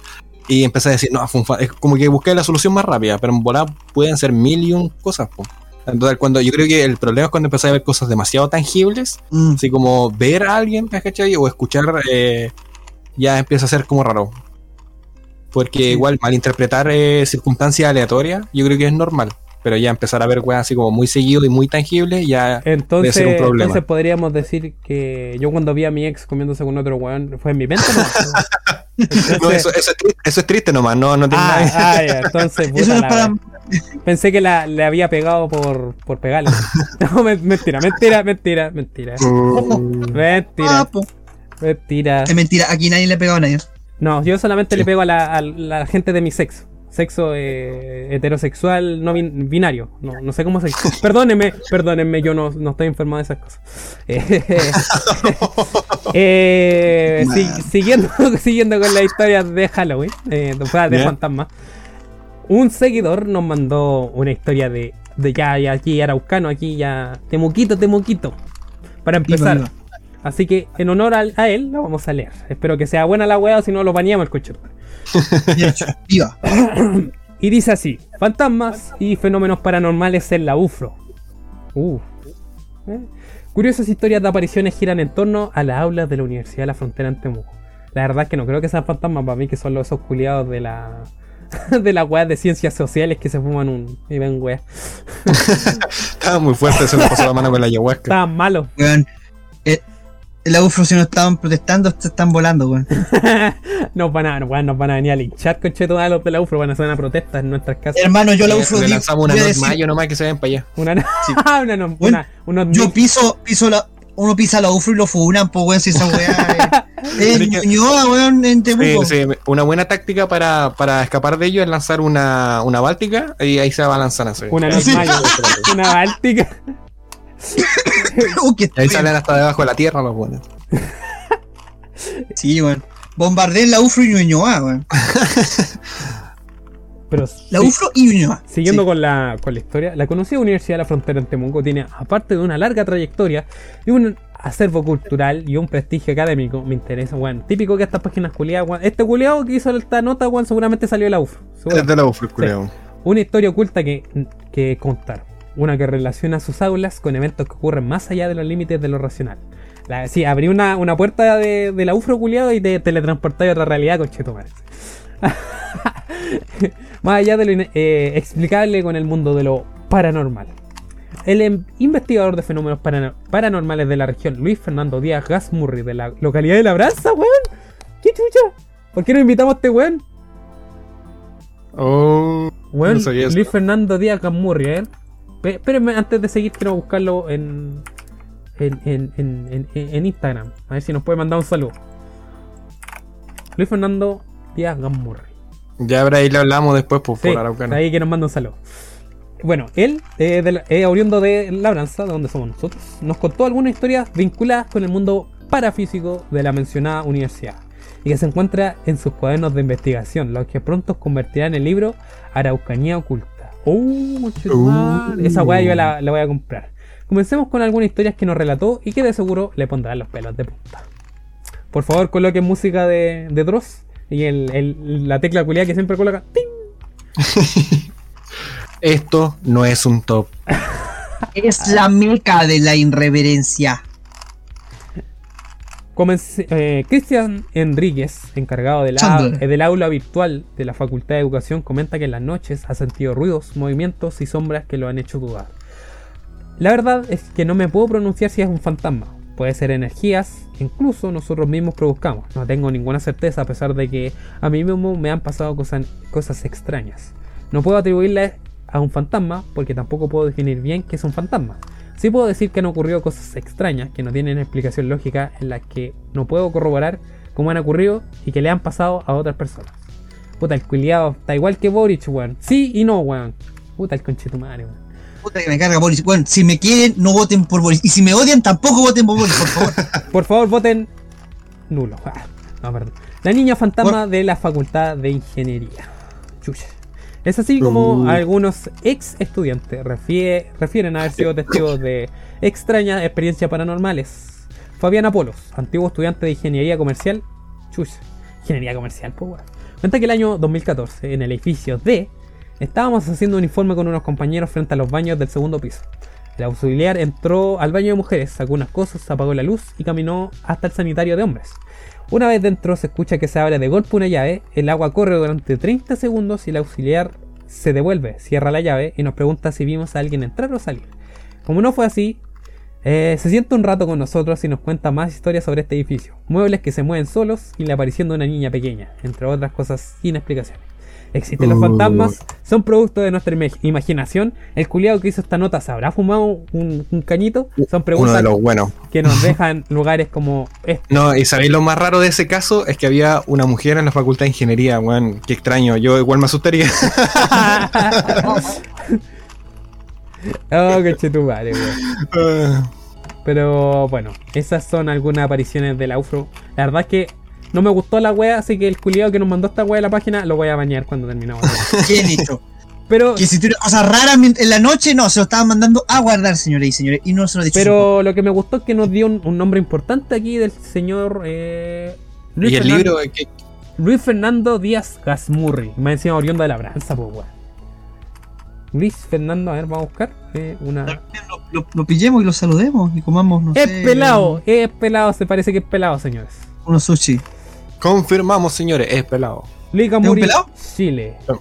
y empezás a decir, no, fue un fa-". es como que busqué la solución más rápida, pero en volar pueden ser mil y un cosas, po. Entonces, cuando yo creo que el problema es cuando empezás a ver cosas demasiado tangibles, Mm. así como ver a alguien, ¿cachai? O escuchar, eh, ya empieza a ser como raro. Porque igual malinterpretar eh, circunstancias aleatorias, yo creo que es normal. Pero ya empezar a ver weas así como muy seguido y muy tangible, ya Entonces, ser un problema. entonces podríamos decir que yo cuando vi a mi ex comiéndose con otro weón, ¿fue en mi mente? (laughs) No. No, eso, eso es triste, eso es triste nomás, no, no tiene Ah, nada. ah, ya, entonces, (laughs) puta Eso no es la para. Pensé que la, le había pegado por, por pegarle. (laughs) No, mentira, mentira, mentira, mentira. Mm, Mentira, Ah, mentira. Es mentira, aquí nadie le ha pegado a nadie. No, yo solamente Sí. le pego a la, a la gente de mi sexo. Sexo eh, heterosexual, no bin- binario. No, no sé cómo se dice. Perdónenme, perdónenme, yo no, no estoy enfermo de esas cosas. Eh, (laughs) eh, si- siguiendo, (laughs) siguiendo con las historias de Halloween, eh, de, de Ya. fantasmas. Un seguidor nos mandó una historia de, de ya, ya aquí araucano, aquí ya. Temuquito, temuquito. Para empezar. Así que en honor al- a, él, lo vamos a leer. Espero que sea buena la wea, o si no lo bañamos el coche. (laughs) Viva. Y dice así: Fantasmas y fenómenos paranormales en la UFRO. Uh. ¿Eh? Curiosas historias de apariciones giran en torno a las aulas de la Universidad de la Frontera en Temuco. La verdad es que no creo que sean fantasmas para mí, que son los esos culiados de la. (laughs) de las weas de ciencias sociales que se fuman un. y ven weas. (laughs) Estaba muy fuerte, se me pasó la mano con la ayahuasca. Estaban malos. Eh, la UFRO, si no estaban protestando, se están volando, weón. (laughs) nos, van a, weón, nos van a venir a linchar con a los de la UFRO, van a hacer una protesta en nuestras casas. Hermano, yo la Le- UFRO le lanzamos una voy a not decir, mayo nomás que se ven para allá. Una, Sí. (laughs) una, no- Bueno, una- unos Yo piso, piso la. Uno pisa la UFRO y lo funan, pues, weón, si esa weá (laughs) es. Ñuñoa, weón, en Temuco. Sí, sí, una buena táctica para, para escapar de ello es lanzar una, una báltica y ahí se va a lanzar así. Una Sí. normal, una báltica. Uh, qué ahí salen hasta debajo de la tierra los buenos. (laughs) Sí, weón. Bombardeen la UFRO y Ñuñoa, weón. (laughs) Pero La sí, UFRO y Ñuñoa. siguiendo Sí. con, la, con la historia, la conocida Universidad de la Frontera en Temuco tiene, aparte de una larga trayectoria y un acervo cultural y un prestigio académico, me interesa, weón. Típico que estas páginas culiadas, weón. Este culiado que hizo esta nota, weón, seguramente salió de la UF. Es de la UFRO, culiao. Una historia oculta que, que contar. Una que relaciona sus aulas con eventos que ocurren más allá de los límites de lo racional. La, sí, abrí una, una puerta de, de la UFRO culiado y te teletransportáis a otra realidad con chetumare. (laughs) más allá de lo eh, explicable con el mundo de lo paranormal. El em- investigador de fenómenos parano- paranormales de la región, Luis Fernando Díaz Gasmurri, de la localidad de Labranza, weón. ¿Qué chucha? ¿Por qué no invitamos a este weón? Oh, Weón, No. Luis Fernando Díaz Gamurri, ¿eh? Espérenme, antes de seguir, quiero buscarlo en, en, en, en, en- en Instagram. A ver si nos puede mandar un saludo. Luis Fernando Díaz Gamurri. ya habrá ahí le hablamos después pues, Sí, por Araucano. ahí que nos manda un saludo. Bueno, él, eh, de la- eh, oriundo de Labranza, de donde somos nosotros, nos contó algunas historias vinculadas con el mundo parafísico de la mencionada universidad y que se encuentra en sus cuadernos de investigación, los que pronto convertirán el libro Araucanía Oculta. ¡Oh! Uh. Esa weá yo la, la voy a comprar. Comencemos con algunas historias que nos relató y que de seguro le pondrán los pelos de punta. Por favor, coloquen música de, de Dross y el, el- la tecla culiada que siempre coloca. ¡ting! Esto no es un top. Es la meca de la irreverencia. Eh, Cristian Enríquez, encargado de la- Chandler. eh, del aula virtual de la Facultad de Educación, comenta que en las noches ha sentido ruidos, movimientos y sombras que lo han hecho dudar. La verdad es que no me puedo pronunciar si es un fantasma. Puede ser energías incluso nosotros mismos produzcamos. No tengo ninguna certeza a pesar de que a mí mismo me han pasado cosas, cosas extrañas. No puedo atribuirle a un fantasma porque tampoco puedo definir bien qué es un fantasma. Sí puedo decir que han ocurrido cosas extrañas que no tienen explicación lógica en las que no puedo corroborar cómo han ocurrido y que le han pasado a otras personas. Puta, el culiado está igual que Boric, weón. Sí y no, weón. Puta, el conchetumare, weón. Puta que me carga Boris. Bueno, si me quieren, no voten por Boris. Y si me odian, tampoco voten por Boris, por favor. (laughs) Por favor, voten nulo. Ah, no, perdón. La niña fantasma de la Facultad de Ingeniería. Chucha. Es así como Uh. algunos ex estudiantes refie- refieren haber sido testigos de extrañas experiencias paranormales. Fabián Apolos, antiguo estudiante de Ingeniería Comercial. Chucha. Ingeniería Comercial, pues weón. Cuenta que el año 2014, en el edificio D, estábamos haciendo un informe con unos compañeros frente a los baños del segundo piso. El auxiliar entró al baño de mujeres, sacó unas cosas, apagó la luz y caminó hasta el sanitario de hombres. Una vez dentro se escucha que se abre de golpe una llave, el agua corre durante 30 segundos y el auxiliar se devuelve, cierra la llave y nos pregunta si vimos a alguien entrar o salir. Como no fue así, eh, se sienta un rato con nosotros y nos cuenta más historias sobre este edificio. Muebles que se mueven solos y la aparición de una niña pequeña, entre otras cosas sin explicación. Existen los Uh. fantasmas, son producto de nuestra ima- imaginación. El culiado que hizo esta nota se habrá fumado un, un cañito. Son Uno preguntas de los buenos. que nos (laughs) dejan lugares como este. No, y sabéis lo más raro de ese caso es que había una mujer en la facultad de ingeniería, weón. Qué extraño, yo igual me asustaría. (laughs) oh, que chetumare, weón. (laughs) Pero bueno, esas son algunas apariciones de la UFRO. La verdad es que no me gustó la wea, así que el culiado que nos mandó esta wea a la página lo voy a bañar cuando terminamos. Bien (laughs) hecho. Pero, Que si cosas raras en la noche, no, se lo estaban mandando a guardar, señores y señores. Y no se lo dicho. pero lo que me gustó es que nos dio un, un nombre importante aquí del señor eh, Luis, y el Fernan- libro, que, Luis Fernando Díaz Gasmurri. Me decía oriundo de la Branza, pues weón. Luis Fernando, a ver, vamos a buscar. eh, una... Lo, lo- lo pillemos y lo saludemos y comamos, no Es sé, pelado, es pelado, se parece que es pelado, señores. Unos sushi. Confirmamos, señores, es pelado. Liga ¿Es un pelado? Chile. No.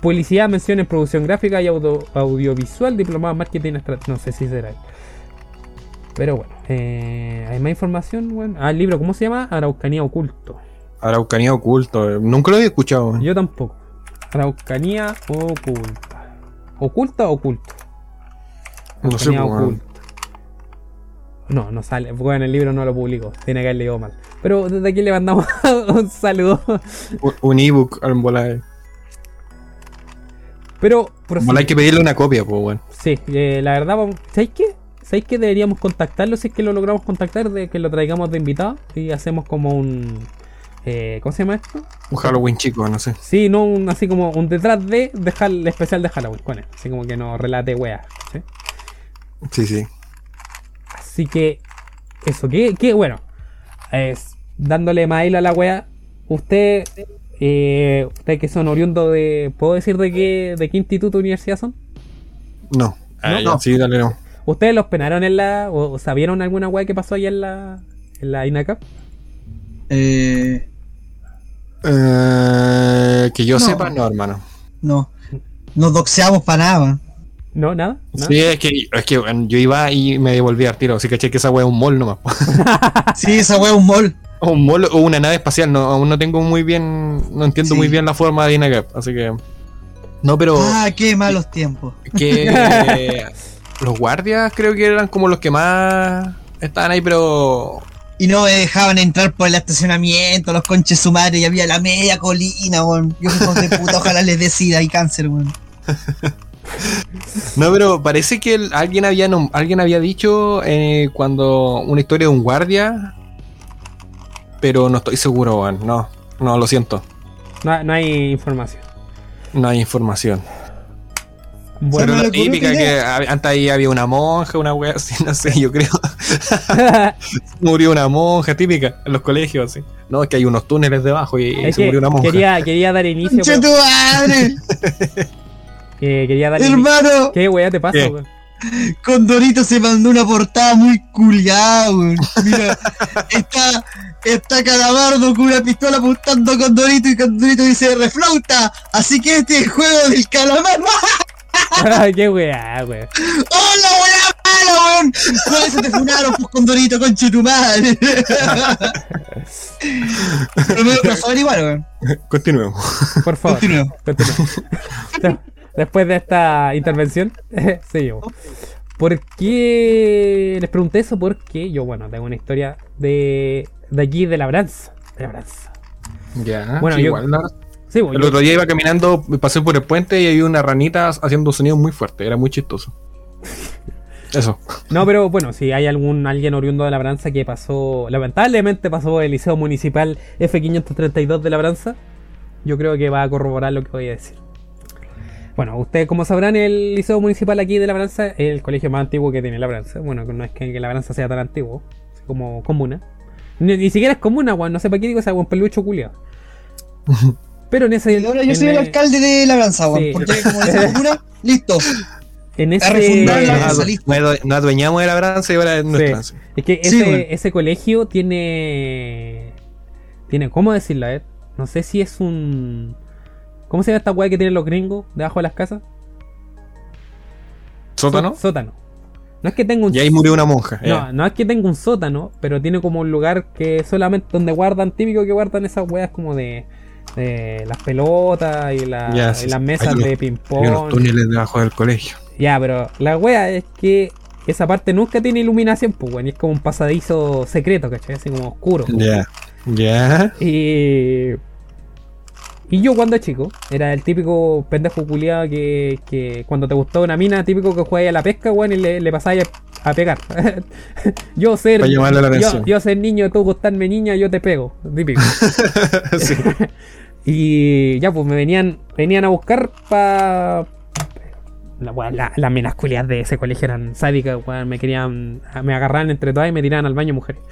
Publicidad, mención en producción gráfica y audio- audiovisual, diplomado en marketing, no sé si será. él. Pero bueno, eh, hay más información. Bueno. Ah, el libro, ¿cómo se llama? Araucanía Oculto. Araucanía oculto, nunca lo había escuchado. Yo tampoco. Araucanía Oculta. ¿Oculta o oculto? No sé, Araucanía pues. Oculto. No, no sale. Bueno, el libro no lo publicó. Tiene que haber leído mal. Pero desde aquí le mandamos (laughs) un saludo. Un- Un ebook al volar. Pero. Volar hay que pedirle una copia, pues, weón. Sí, eh, la verdad, ¿sabéis qué? ¿Sabéis que deberíamos contactarlo si es que lo logramos contactar? De que lo traigamos de invitado y hacemos como un. Eh, ¿Cómo se llama esto? Un Halloween chico, no sé. Sí, no, un, así como un detrás de, de Hall- especial de Halloween con él. Así como que nos relate weas. ¿sí? Sí, sí. Así que, eso, que, que bueno, es, dándole más hilo a la wea, usted, eh, ustedes que son oriundos de, ¿puedo decir de qué, de qué instituto o universidad son? No. Ah, No, no. Sí, dale, no. ¿Ustedes los penaron en la, o, o sabieron alguna wea que pasó allá en la, en la INACAP? Eh, Eh, que yo No. sepa, no, hermano. no. Nos doxeamos para nada. ¿No? ¿Nada? ¿Nada? Sí, es que, es que yo iba y me devolví al tiro. Así caché que esa wea es un mall nomás. (laughs) Sí, esa wea es un mall. O un mall o una nave espacial. No, aún no tengo muy bien. No entiendo Sí. muy bien la forma de INACAP. Así que. No, pero. Ah, qué malos tiempos. que. (laughs) los guardias creo que eran como los que más estaban ahí, pero. Y no me dejaban entrar por el estacionamiento, los conches sumares, y había la media colina, weón. Yo de puta, ojalá les dé sida y cáncer, weón. (laughs) No, pero parece que el- alguien había alguien había dicho eh, cuando una historia de un guardia, pero no estoy seguro, weón. No, no, lo siento. No, no hay información. No hay información. Bueno, pero la típica que antes ahí había una monja, una wea así, (laughs) no sé, yo creo. (laughs) murió una monja típica en los colegios, así. No, es que hay unos túneles debajo y, se murió una monja. quería, quería dar inicio. ¡Conche pero- (laughs) eh, quería dar inicio. Hermano, ¿Qué wea te pasa, ¿Qué? weón? Condorito se mandó una portada muy culiada, weón. Mira, (laughs) está, está Calamardo con una pistola apuntando a Condorito y Condorito dice reflauta. Así que este es el juego del calamar. (laughs) ¿Qué wea, weón? ¡Hola, weá mala, weón! Por eso te funaron, pues Condorito, conche tu madre. (laughs) Pero me lo averiguar, weón. Continuemos. Por favor. Continuemos. Después de esta intervención, (laughs) seguimos. ¿Por qué les pregunté eso? Porque yo, bueno, tengo una historia de, de aquí, de labranza. De labranza. Ya, Bueno, sí, yo- igual, ¿no? Sí, pues, El yo- otro día iba caminando, pasé por el puente y había una ranita haciendo sonidos muy fuertes. Era muy chistoso. (laughs) Eso. No, pero bueno, si hay algún alguien oriundo de Labranza que pasó, lamentablemente pasó el Liceo Municipal F532 de Labranza, yo creo que va a corroborar lo que voy a decir. Bueno, ustedes como sabrán, el Liceo Municipal aquí de Labranza es el colegio más antiguo que tiene Labranza. Bueno, que no es que, Labranza sea tan antiguo, es como comuna. Ni, ni siquiera es comuna, weón, no sé para qué digo esa weón pelucho culiado. (laughs) Pero en ese... Ahora yo en soy el alcalde de Labranza, weón. Sí. Porque como la comuna, (laughs) listo. En ese... refundar la Nos Labranza, nos adueñamos de la branza y ahora es nuestra. Sí. Es que Sí, ese, bueno. ese colegio tiene. Tiene. ¿Cómo decirlo? Ver. No sé si es un. ¿Cómo se llama esta weá que tienen los gringos debajo de las casas? ¿Sótano? Só- Sótano. No es que tenga un. Y ahí murió una monja. No, no es que tenga un sótano, pero tiene como un lugar que solamente donde guardan, típico que guardan esas weas como de. de las pelotas y, la- y las mesas unos- de ping-pong. unos túneles debajo del colegio. Ya, pero la wea es que esa parte nunca tiene iluminación, pues, weón. y Es como un pasadizo secreto, ¿cachai? Así como oscuro. Ya. Ya. Y. Y yo cuando chico, era el típico pendejo culiado que, que cuando te gustó una mina, típico que juega a la pesca, weón, y le, le pasáis a, a pegar. (laughs) yo ser. Llamarle la yo, atención. yo ser niño, tú gustarme niña, yo te pego. Típico. (laughs) sí. (laughs) y ya, pues me venían, venían a buscar pa. La, la- las minas culiadas de ese colegio eran sádicas, weón, me querían, me agarraban entre todas y me tiraban al baño mujeres.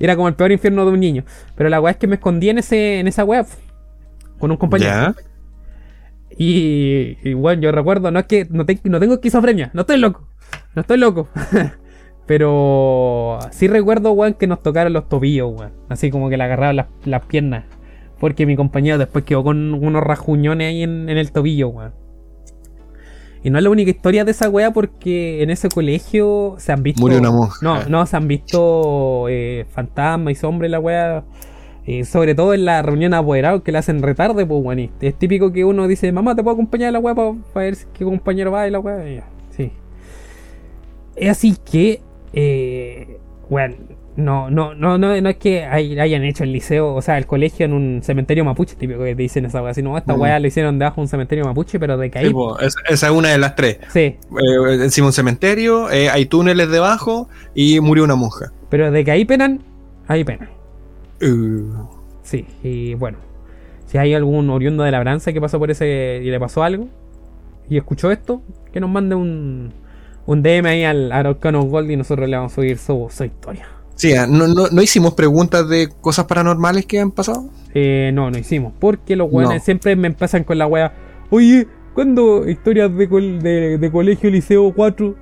Era como el peor infierno de un niño. Pero la weá es que me escondí en ese, en esa web con un compañero. Ya. Y, y bueno, yo recuerdo, no es que no, te- no tengo esquizofrenia, no estoy loco, no estoy loco. (laughs) Pero sí recuerdo, weón, que nos tocaron los tobillos, weón. Así como que le agarraban las, las piernas. Porque mi compañero después quedó con unos rajuñones ahí en, en el tobillo, weón. Y no es la única historia de esa weá porque en ese colegio se han visto... Murió una monja. No, no, se han visto eh, fantasmas y sombras la weá. Eh, sobre todo en la reunión apoderados que le hacen retarde, pues y Es típico que uno dice, mamá, ¿te puedo acompañar a la weá para ver qué compañero va y la weá? Sí. Es así que, eh, weón, no, no, no, no, no es que hay- hayan hecho el liceo, o sea, el colegio en un cementerio mapuche, típico que te dicen esa weá. Así, no, esta Mm. weá lo hicieron debajo de un cementerio mapuche, pero de ahí. Sí, esa es una de las tres. Sí, Eh, encima un cementerio, eh, hay túneles debajo y murió una monja. pero de que ahí penan, ahí penan. Uh, Sí, y bueno, si hay algún oriundo de labranza que pasó por ese y le pasó algo y escuchó esto, que nos mande un, un DM ahí al Araucano Gold y nosotros le vamos a subir su, su historia. sí, ah, no, no, no hicimos preguntas de cosas paranormales que han pasado. Eh, no, no hicimos, porque los weones No. siempre me empiezan con la wea, oye, ¿cuándo historias de, col- de, de colegio liceo 4?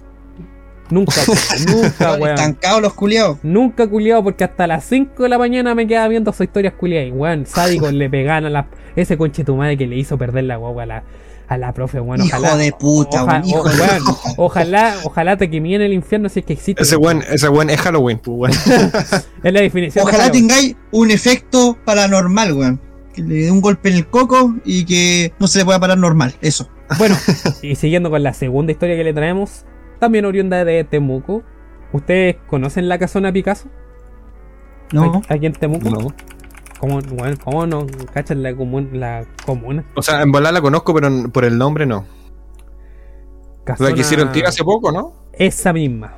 Nunca, (laughs) nunca, weón. Estancados los culiados. Nunca culiado porque hasta las 5 de la mañana me quedaba viendo sus historias culiadas. Y weón, sádicos (laughs) le pegan a la, ese conche tu madre que le hizo perder la guagua a la, a la profe, weón. Hijo Ojalá, de puta, oja- weón, hijo o- de weón, puta. ojalá, ojalá te quemé en el infierno si es que existe. Ese buen, ese buen es Halloween, pues, weón. (laughs) Es la definición. de Ojalá tengáis un efecto paranormal, weón. Que le dé un golpe en el coco y que no se le pueda parar normal. Eso. Bueno, y siguiendo con la segunda historia que le traemos, también oriunda de Temuco. ¿Ustedes conocen la casona Picasso? No. Aquí en Temuco. No. ¿Cómo, cómo no cachan la, comun- la comuna? O sea, en volar la conozco, pero por el nombre no. La que hicieron tira hace poco, ¿no? Esa misma.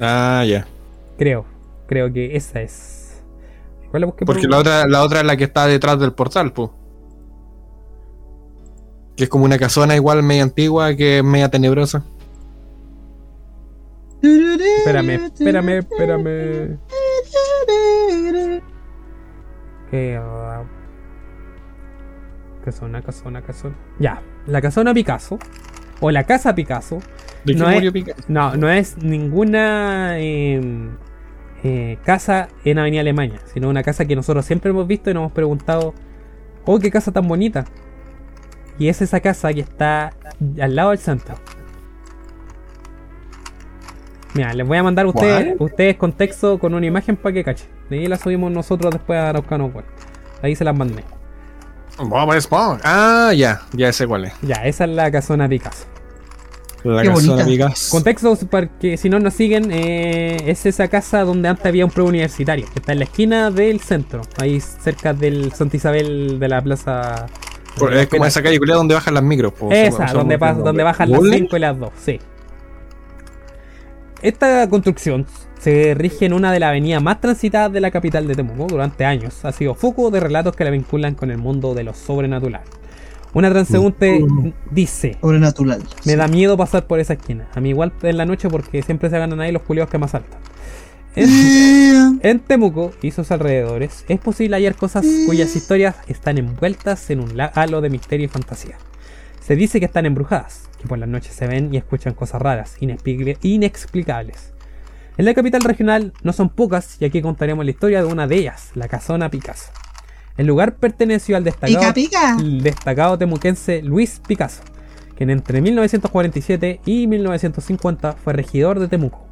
Ah, ya. Creo, creo que esa es. ¿Cuál la busqué por Porque la otra, la otra es la que está detrás del portal, pues. Que es como una casona igual media antigua, que es media tenebrosa. Espérame, espérame, espérame. Que. ah, casona, casona, casona. Ya, la casona Picasso. O la casa Picasso. ¿De qué No es- Picasso? No, no es ninguna eh, eh, casa en Avenida Alemania, sino una casa que nosotros siempre hemos visto y nos hemos preguntado, oh, qué casa tan bonita. Y es esa casa que está al lado del centro. Mira, les voy a mandar a ustedes, ustedes contexto con una imagen para que cachen. De ahí la subimos nosotros después a Araucano Web. Ahí se las mandé. Bob Esponja. Ah, ya, ya sé cuál es. Ya, esa es la casona Picasso. La Qué casona. Picasso. Contexto, porque si no nos siguen, eh, es esa casa donde antes había un preuniversitario, que está en la esquina del centro, ahí cerca del Santa Isabel de la plaza. Por- Es como esa calle donde bajan las micros. po. Esa, Son- son- donde, donde bajan las ¿Golden? 5 y las 2, sí. Esta construcción se rige en una de las avenidas más transitadas de la capital de Temuco durante años. Ha sido foco de relatos que la vinculan con el mundo de lo sobrenatural. Una transeúnte Mm. dice: Sobrenatural. Me da miedo pasar por esa esquina. A mí igual en la noche porque siempre se ganan ahí los culiados que más saltan. En, en Temuco y sus alrededores es posible hallar cosas cuyas historias están envueltas en un halo de misterio y fantasía. Se dice que están embrujadas, que por las noches se ven y escuchan cosas raras, inexpli- inexplicables. En la capital regional no son pocas y aquí contaremos la historia de una de ellas, la Casona Picasso. El lugar perteneció al destacado, Pica, destacado temuquense Luis Picasso, quien entre 1947 y 1950 fue regidor de Temuco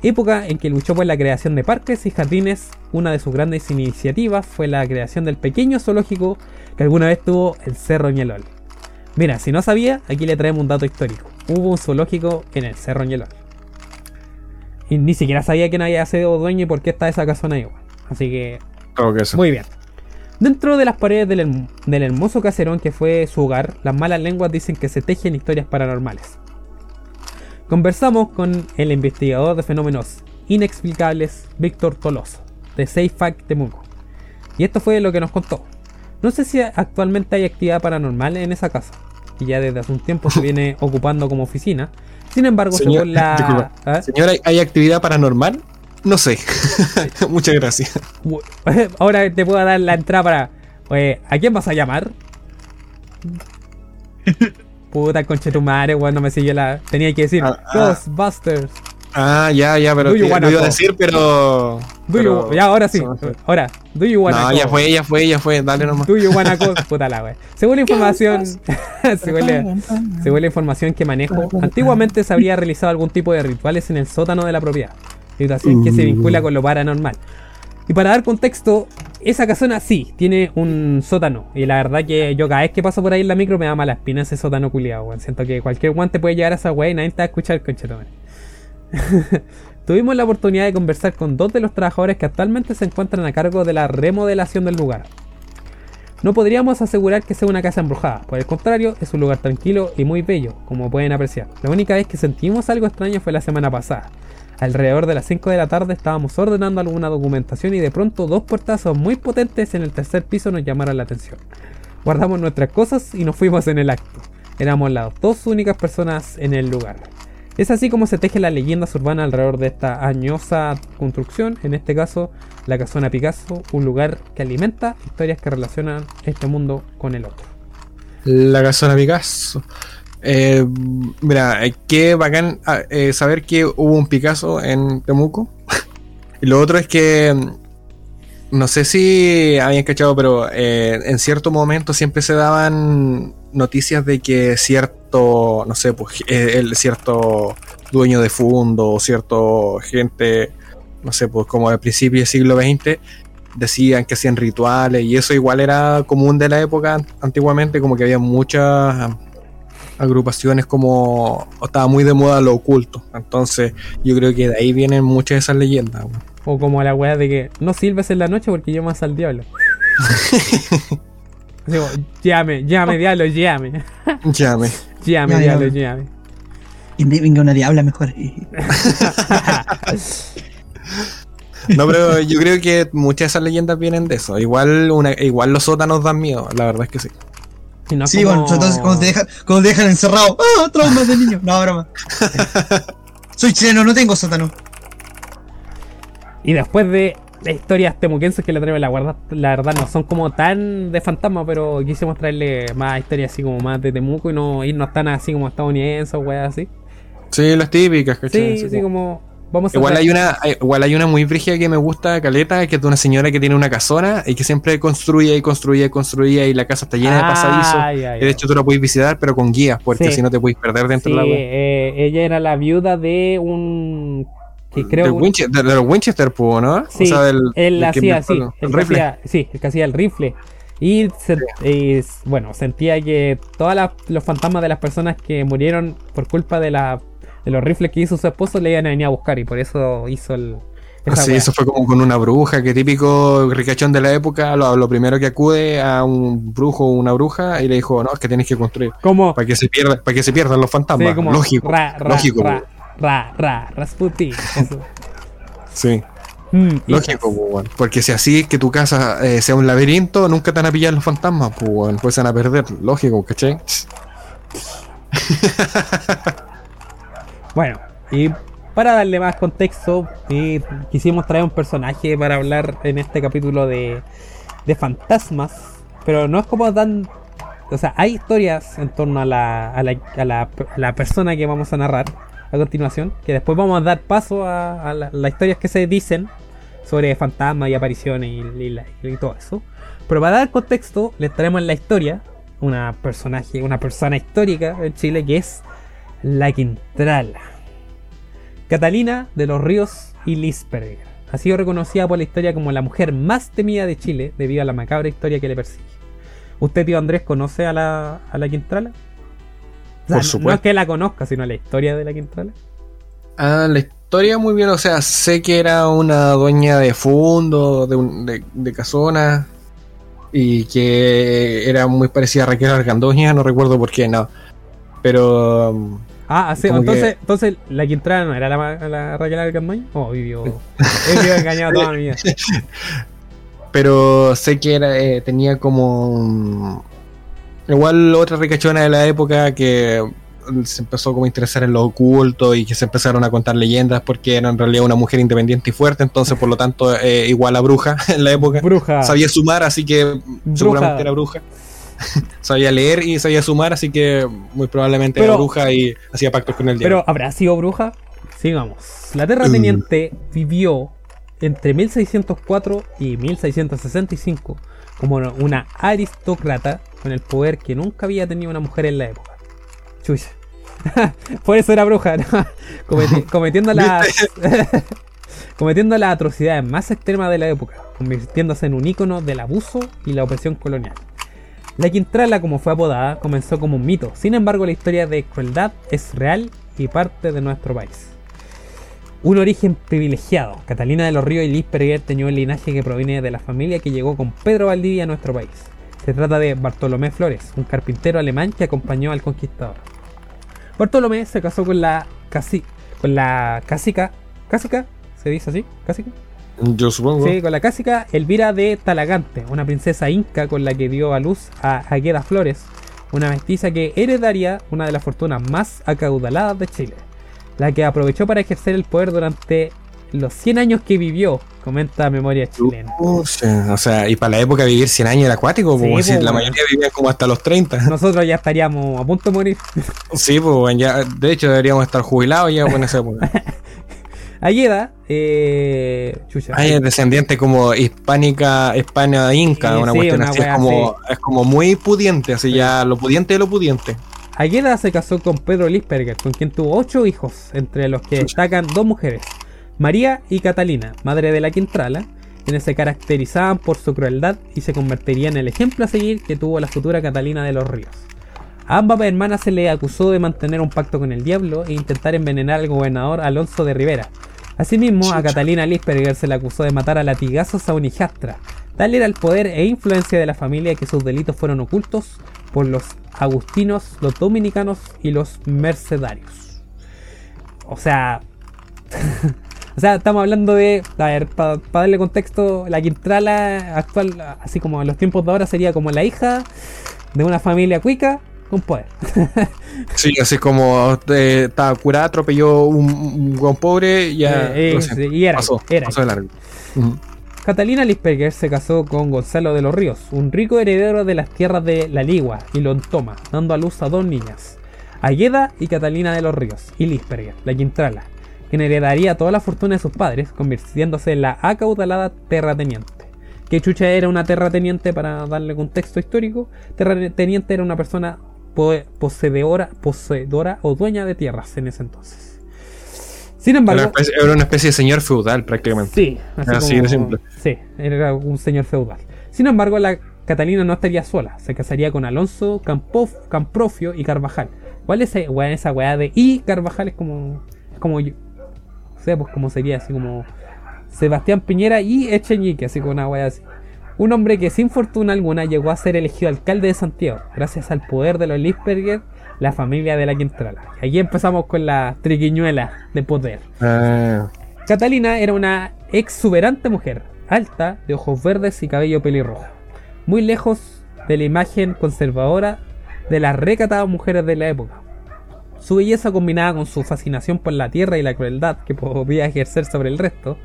época en que luchó por la creación de parques y jardines. Una de sus grandes iniciativas fue la creación del pequeño zoológico que alguna vez tuvo el Cerro Ñelol. Mira, si no sabía, aquí le traemos un dato histórico. Hubo un zoológico en el Cerro Ñelol. Y ni siquiera sabía quién había sido dueño y por qué está esa casona ahí. Así que muy bien. Dentro de las paredes del, herm- del hermoso caserón que fue su hogar, las malas lenguas dicen que se tejen historias paranormales. Conversamos con el investigador de fenómenos inexplicables, Víctor Toloso, de SafeFact Temuco. Y esto fue lo que nos contó. No sé si actualmente hay actividad paranormal en esa casa, que ya desde hace un tiempo se (laughs) viene ocupando como oficina. Sin embargo, Señor- según la... ¿Ah? Señora, ¿hay- ¿hay actividad paranormal? No sé. (laughs) Muchas gracias. (laughs) Ahora te puedo dar la entrada para. Oye, ¿a quién vas a llamar? Puta conche tu madre, weón, no me siguió la. Tenía que decir Ah, ah. Ghostbusters. Ah, ya, ya, pero lo iba a decir, pero. Do you- pero- ya, ahora sí. Ahora, do you wanna No, go? ya fue, ya fue, ya fue. Dale nomás. Do you wanna go? (laughs) Puta la wea. Según la información. (laughs) según, la, según la información que manejo, antiguamente se habría realizado algún tipo de rituales en el sótano de la propiedad. Situación que se vincula con lo paranormal. Y para dar contexto, esa casona sí, tiene un sótano. Y la verdad que yo cada vez que paso por ahí en la micro me da mala espina ese sótano culiado, weón. Siento que cualquier guante puede llegar a esa weá y nadie te va a escuchar, conchetón. (laughs) Tuvimos la oportunidad de conversar con dos de los trabajadores que actualmente se encuentran a cargo de la remodelación del lugar. No podríamos asegurar que sea una casa embrujada, por el contrario, es un lugar tranquilo y muy bello, como pueden apreciar. La única vez que sentimos algo extraño fue la semana pasada. Alrededor de las 5 de la tarde estábamos ordenando alguna documentación y de pronto dos puertazos muy potentes en el tercer piso nos llamaron la atención. Guardamos nuestras cosas y nos fuimos en el acto. Éramos las dos únicas personas en el lugar. Es así como se tejen las leyendas urbanas alrededor de esta añosa construcción, en este caso la casona Picasso, un lugar que alimenta historias que relacionan este mundo con el otro. La casona Picasso. Eh, mira, eh, qué bacán ah, eh, saber que hubo un Picasso en Temuco. y (laughs) lo otro es que mm, no sé si habían cachado, pero en cierto momento siempre se daban noticias de que cierto, no sé, pues eh, el cierto dueño de fondo o cierto gente, no sé, pues como al principio del siglo XX decían que hacían rituales y eso igual era común de la época antiguamente, como que había muchas agrupaciones como estaba muy de moda lo oculto. Entonces, yo creo que de ahí vienen muchas de esas leyendas. O como la weá de que no sirves en la noche porque llamas al diablo. (laughs) Digo, llame, llame, diablo, llame. Llame. Llame, diablo, llame. Y venga una diabla mejor. (laughs) No, pero yo creo que muchas de esas leyendas vienen de eso. Igual una, igual los sótanos dan miedo, la verdad es que sí. No Sí, como- bueno, entonces cuando te dejan, cuando te dejan encerrado. ¡Ah! Traumas de niño. No, broma. (laughs) Soy chileno, no tengo sótano. Y después de las historias temuquenses que le traigo, la verdad, la verdad no son como tan de fantasma, pero quisimos traerle más historias así como más de Temuco y no irnos tan así como estadounidenses o weas así. Sí, las típicas, ¿cachai? Sí, sí, como- vamos a Igual traer- hay una, igual hay una muy brígida que me gusta, Caleta, que es de una señora que tiene una casona y que siempre construye y construye y construye y la casa está llena de pasadizos. De hecho tú la puedes visitar, pero con guías, porque Sí. si no te puedes perder dentro Sí, de la web. eh, ella era la viuda de un que creo Del Winche- de, de los Winchester, ¿no? Sí, o sea, del, él del hacía así, el rifle. hacía, sí, el que hacía el rifle. Y, se- y, bueno, sentía que todos los fantasmas de las personas que murieron por culpa de, la, de los rifles que hizo su esposo le iban a venir a buscar y por eso hizo el... esa Sí, wea. eso fue como con una bruja, que típico ricachón de la época, lo, lo primero que acude a un brujo o una bruja y le dijo, no, es que tienes que construir Como... para que se pierda, para que se pierdan los fantasmas. sí, como lógico, Ra, ra, lógico, ra, ra, ra, Rasputin. Eso. sí, Mm, lógico, pues, porque si así es que tu casa eh, sea un laberinto, nunca te van a pillar los fantasmas, pues, pues se van a perder, lógico, ¿cachai? Bueno, y para darle más contexto, eh, quisimos traer un personaje para hablar en este capítulo de, de fantasmas, pero no es como tan... O sea, hay historias en torno a la, a la, a la, a la persona que vamos a narrar a continuación, que después vamos a dar paso a, a la- las historias que se dicen sobre fantasmas y apariciones y, todo eso. Pero para dar contexto, les traemos la historia, una personaje, una persona histórica en Chile que es la Quintrala. Catalina de los Ríos y Lisperger. Ha sido reconocida por la historia como la mujer más temida de Chile debido a la macabra historia que le persigue. ¿Usted, tío Andrés, conoce a la, a la Quintrala? O sea, Por no- No es que la conozca, sino la historia de la Quintrala. Ah, la historia muy bien, o sea, sé que era una dueña de fondo, de, un- de, de casona, y que era muy parecida a Raquel Argandoña, no recuerdo por qué, no. Pero um, Ah, sí, Como entonces, entonces la Quintrala no era la, Raquel Argandoña. Oh, vivió, vivió engañado toda mi vida. (laughs) pero sé que era eh, tenía como um, igual otra ricachona de la época que se empezó como a interesar en lo oculto y que se empezaron a contar leyendas porque era en realidad una mujer independiente y fuerte, entonces por lo tanto eh, igual a bruja (laughs) en la época. Bruja. Sabía sumar, así que Bruja. seguramente era bruja. (laughs) sabía leer y sabía sumar, así que muy probablemente Pero- era bruja y hacía pactos con el diablo. Pero ¿habrá sido bruja? Sigamos. La terrateniente vivió entre 1604 y 1665 como una aristócrata con el poder que nunca había tenido una mujer en la época. Chucha. (laughs) Por eso era bruja, ¿no? (laughs) Cometi- (laughs) cometiendo las cometiendo las atrocidades más extremas de la época, convirtiéndose en un ícono del abuso y la opresión colonial. La Quintrala, como fue apodada, comenzó como un mito. Sin embargo, la historia de crueldad es real y parte de nuestro país. Un origen privilegiado. Catalina de los Ríos y Lisperger tenía un linaje que proviene de la familia que llegó con Pedro Valdivia a nuestro país. Se trata de Bartolomé Flores, un carpintero alemán que acompañó al conquistador. Bartolomé se casó con la casi, con la cásica, cásica, se dice así, cásica, Yo supongo. Sí, con la clásica Elvira de Talagante, una princesa inca con la que dio a luz a Agueda Flores, una mestiza que heredaría una de las fortunas más acaudaladas de Chile, la que aprovechó para ejercer el poder durante los 100 años que vivió, comenta Memoria Chilena. O sea, y para la época vivir 100 años era acuático, Sí, como si la mayoría vivían como hasta los 30. Nosotros ya estaríamos a punto de morir. (laughs) Sí, pues ya, de hecho deberíamos estar jubilados ya en esa época. (laughs) Agueda, eh, chucha, Ay, es descendiente como hispánica, hispana inca, una sí, cuestión una así, es como, es como muy pudiente, así ya lo pudiente de lo pudiente. Agueda se casó con Pedro Lisperger, con quien tuvo ocho hijos, entre los que destacan dos mujeres, María y Catalina, madre de la Quintrala, quienes se caracterizaban por su crueldad y se convertirían en el ejemplo a seguir que tuvo la futura Catalina de los Ríos. A ambas hermanas se le acusó de mantener un pacto con el diablo e intentar envenenar al gobernador Alonso de Rivera. Asimismo, a. Catalina Lisperger se le acusó de matar a latigazos a un hijastra. Tal era el poder e influencia de la familia que sus delitos fueron ocultos por los agustinos, los dominicanos y los mercedarios. O sea, (laughs) o sea, estamos hablando de, a ver, para darle contexto, la Quintrala actual, así como en los tiempos de ahora, sería como la hija de una familia cuica con poder. (laughs) Sí, así como eh, estaba curada, atropelló un, un hueón pobre, ya Eh, eh, lo sí, y era, pasó, era. pasó de largo. Catalina Lisperger se casó con Gonzalo de los Ríos, un rico heredero de las tierras de La Ligua y Lontoma, dando a luz a dos niñas, Agueda y Catalina de los Ríos, y Lisperger, la Quintrala, quien heredaría toda la fortuna de sus padres, convirtiéndose en la acaudalada terrateniente. Que chucha era una terrateniente para darle contexto histórico? Terrateniente era una persona po- poseedora, poseedora o dueña de tierras en ese entonces. Sin Era, embargo, una especie, era una especie de señor feudal prácticamente. Sí, así, Así como- de simple. Sí, era un señor feudal. Sin embargo, la Catalina no estaría sola, se casaría con Alonso Campof, Camprofio y Carvajal. ¿Cuál es esa weá, esa weá de y Carvajal? Es como. Es como pues como sería así como. Sebastián Piñera y Echeñique, así como una weá así. Un hombre que sin fortuna alguna llegó a ser elegido alcalde de Santiago, gracias al poder de los Lisperger, la familia de la Quintrala. Y aquí empezamos con la triquiñuela de poder. Ah, Catalina era una exuberante mujer, alta, de ojos verdes y cabello pelirrojo, muy lejos de la imagen conservadora de las recatadas mujeres de la época. Su belleza combinada con su fascinación por la tierra y la crueldad que podía ejercer sobre el resto,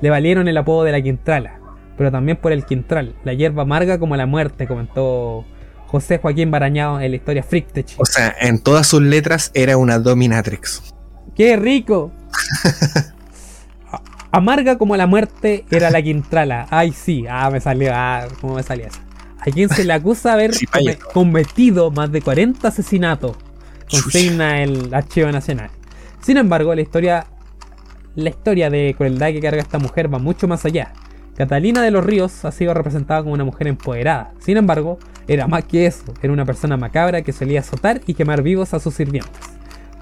le valieron el apodo de la Quintrala, pero también por el Quintral, la hierba amarga como la muerte, comentó José Joaquín Barañao en la historia Frictech. o sea, en todas sus letras era una dominatrix. ¡Qué rico! (laughs) Amarga como la muerte era la Quintrala. Ay, sí. Ah, me salió. Ah, ¿cómo me salía eso? A quien se le acusa haber Sí, cometido más de 40 asesinatos. Consigna el Archivo Nacional. Sin embargo, la historia, la historia de crueldad que carga esta mujer va mucho más allá. Catalina de los Ríos ha sido representada como una mujer empoderada. Sin embargo, era más que eso. Era una persona macabra que solía azotar y quemar vivos a sus sirvientes.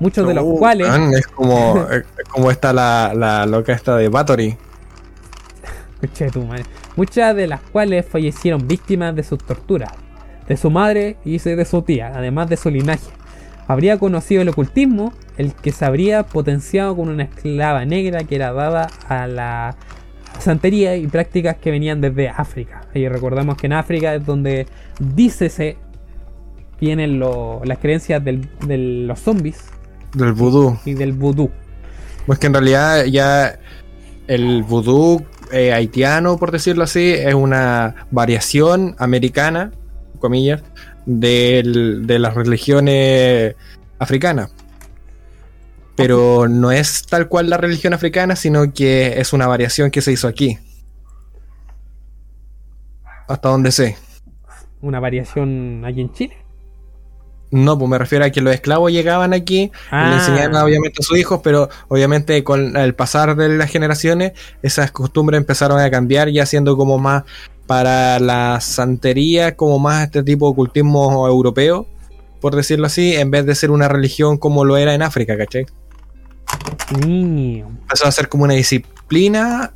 Muchos de los Uh, cuales... man, es como, (laughs) es como está la, la loca esta de Bathory. Escuché tu madre. Muchas de las cuales fallecieron víctimas de sus torturas, de su madre y de su tía, además de su linaje. Habría conocido el ocultismo, el que se habría potenciado con una esclava negra que era dada a la santería y prácticas que venían desde África. Y recordamos que en África es donde dícese vienen lo- las creencias de los zombies Del vudú. y del vudú. Pues que en realidad ya el vudú eh, haitiano, por decirlo así, es una variación americana, comillas, del- de las religiones africanas. Pero no es tal cual la religión africana, sino que es una variación que se hizo aquí. Hasta donde sé. Una variación aquí en Chile. No, pues me refiero a que los esclavos llegaban aquí y Ah. le enseñaban obviamente a sus hijos, pero obviamente con el pasar de las generaciones, esas costumbres empezaron a cambiar, ya siendo como más para la santería, como más este tipo de ocultismo europeo, por decirlo así, en vez de ser una religión como lo era en África, ¿cachai? Empezó a ser como una disciplina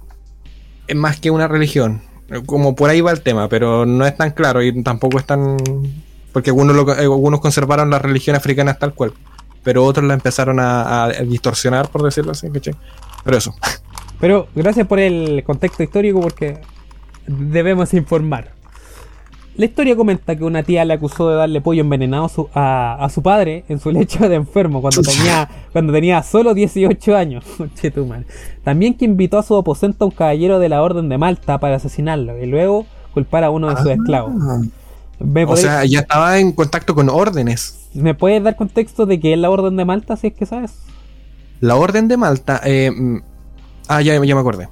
eh, más que una religión. Como por ahí va el tema, pero no es tan claro y tampoco es tan... Porque algunos, lo- eh, algunos conservaron la religión africana tal cual, pero otros la empezaron a, a distorsionar, por decirlo así, ¿cachai? Pero eso. Pero gracias por el contexto histórico porque debemos informar. La historia comenta que una tía le acusó de darle pollo envenenado a su, a, a su padre en su (laughs) lecho de enfermo cuando tenía, cuando tenía solo 18 años. (laughs) También que invitó a su aposento a un caballero de la Orden de Malta para asesinarlo y luego culpar a uno de sus esclavos. ¿Me, Ah. O podéis- sea, ya estaba en contacto con órdenes. ¿Me puedes dar contexto de qué es la Orden de Malta si es que sabes? La orden de Malta. eh, mm, ah, ya, ya me acordé.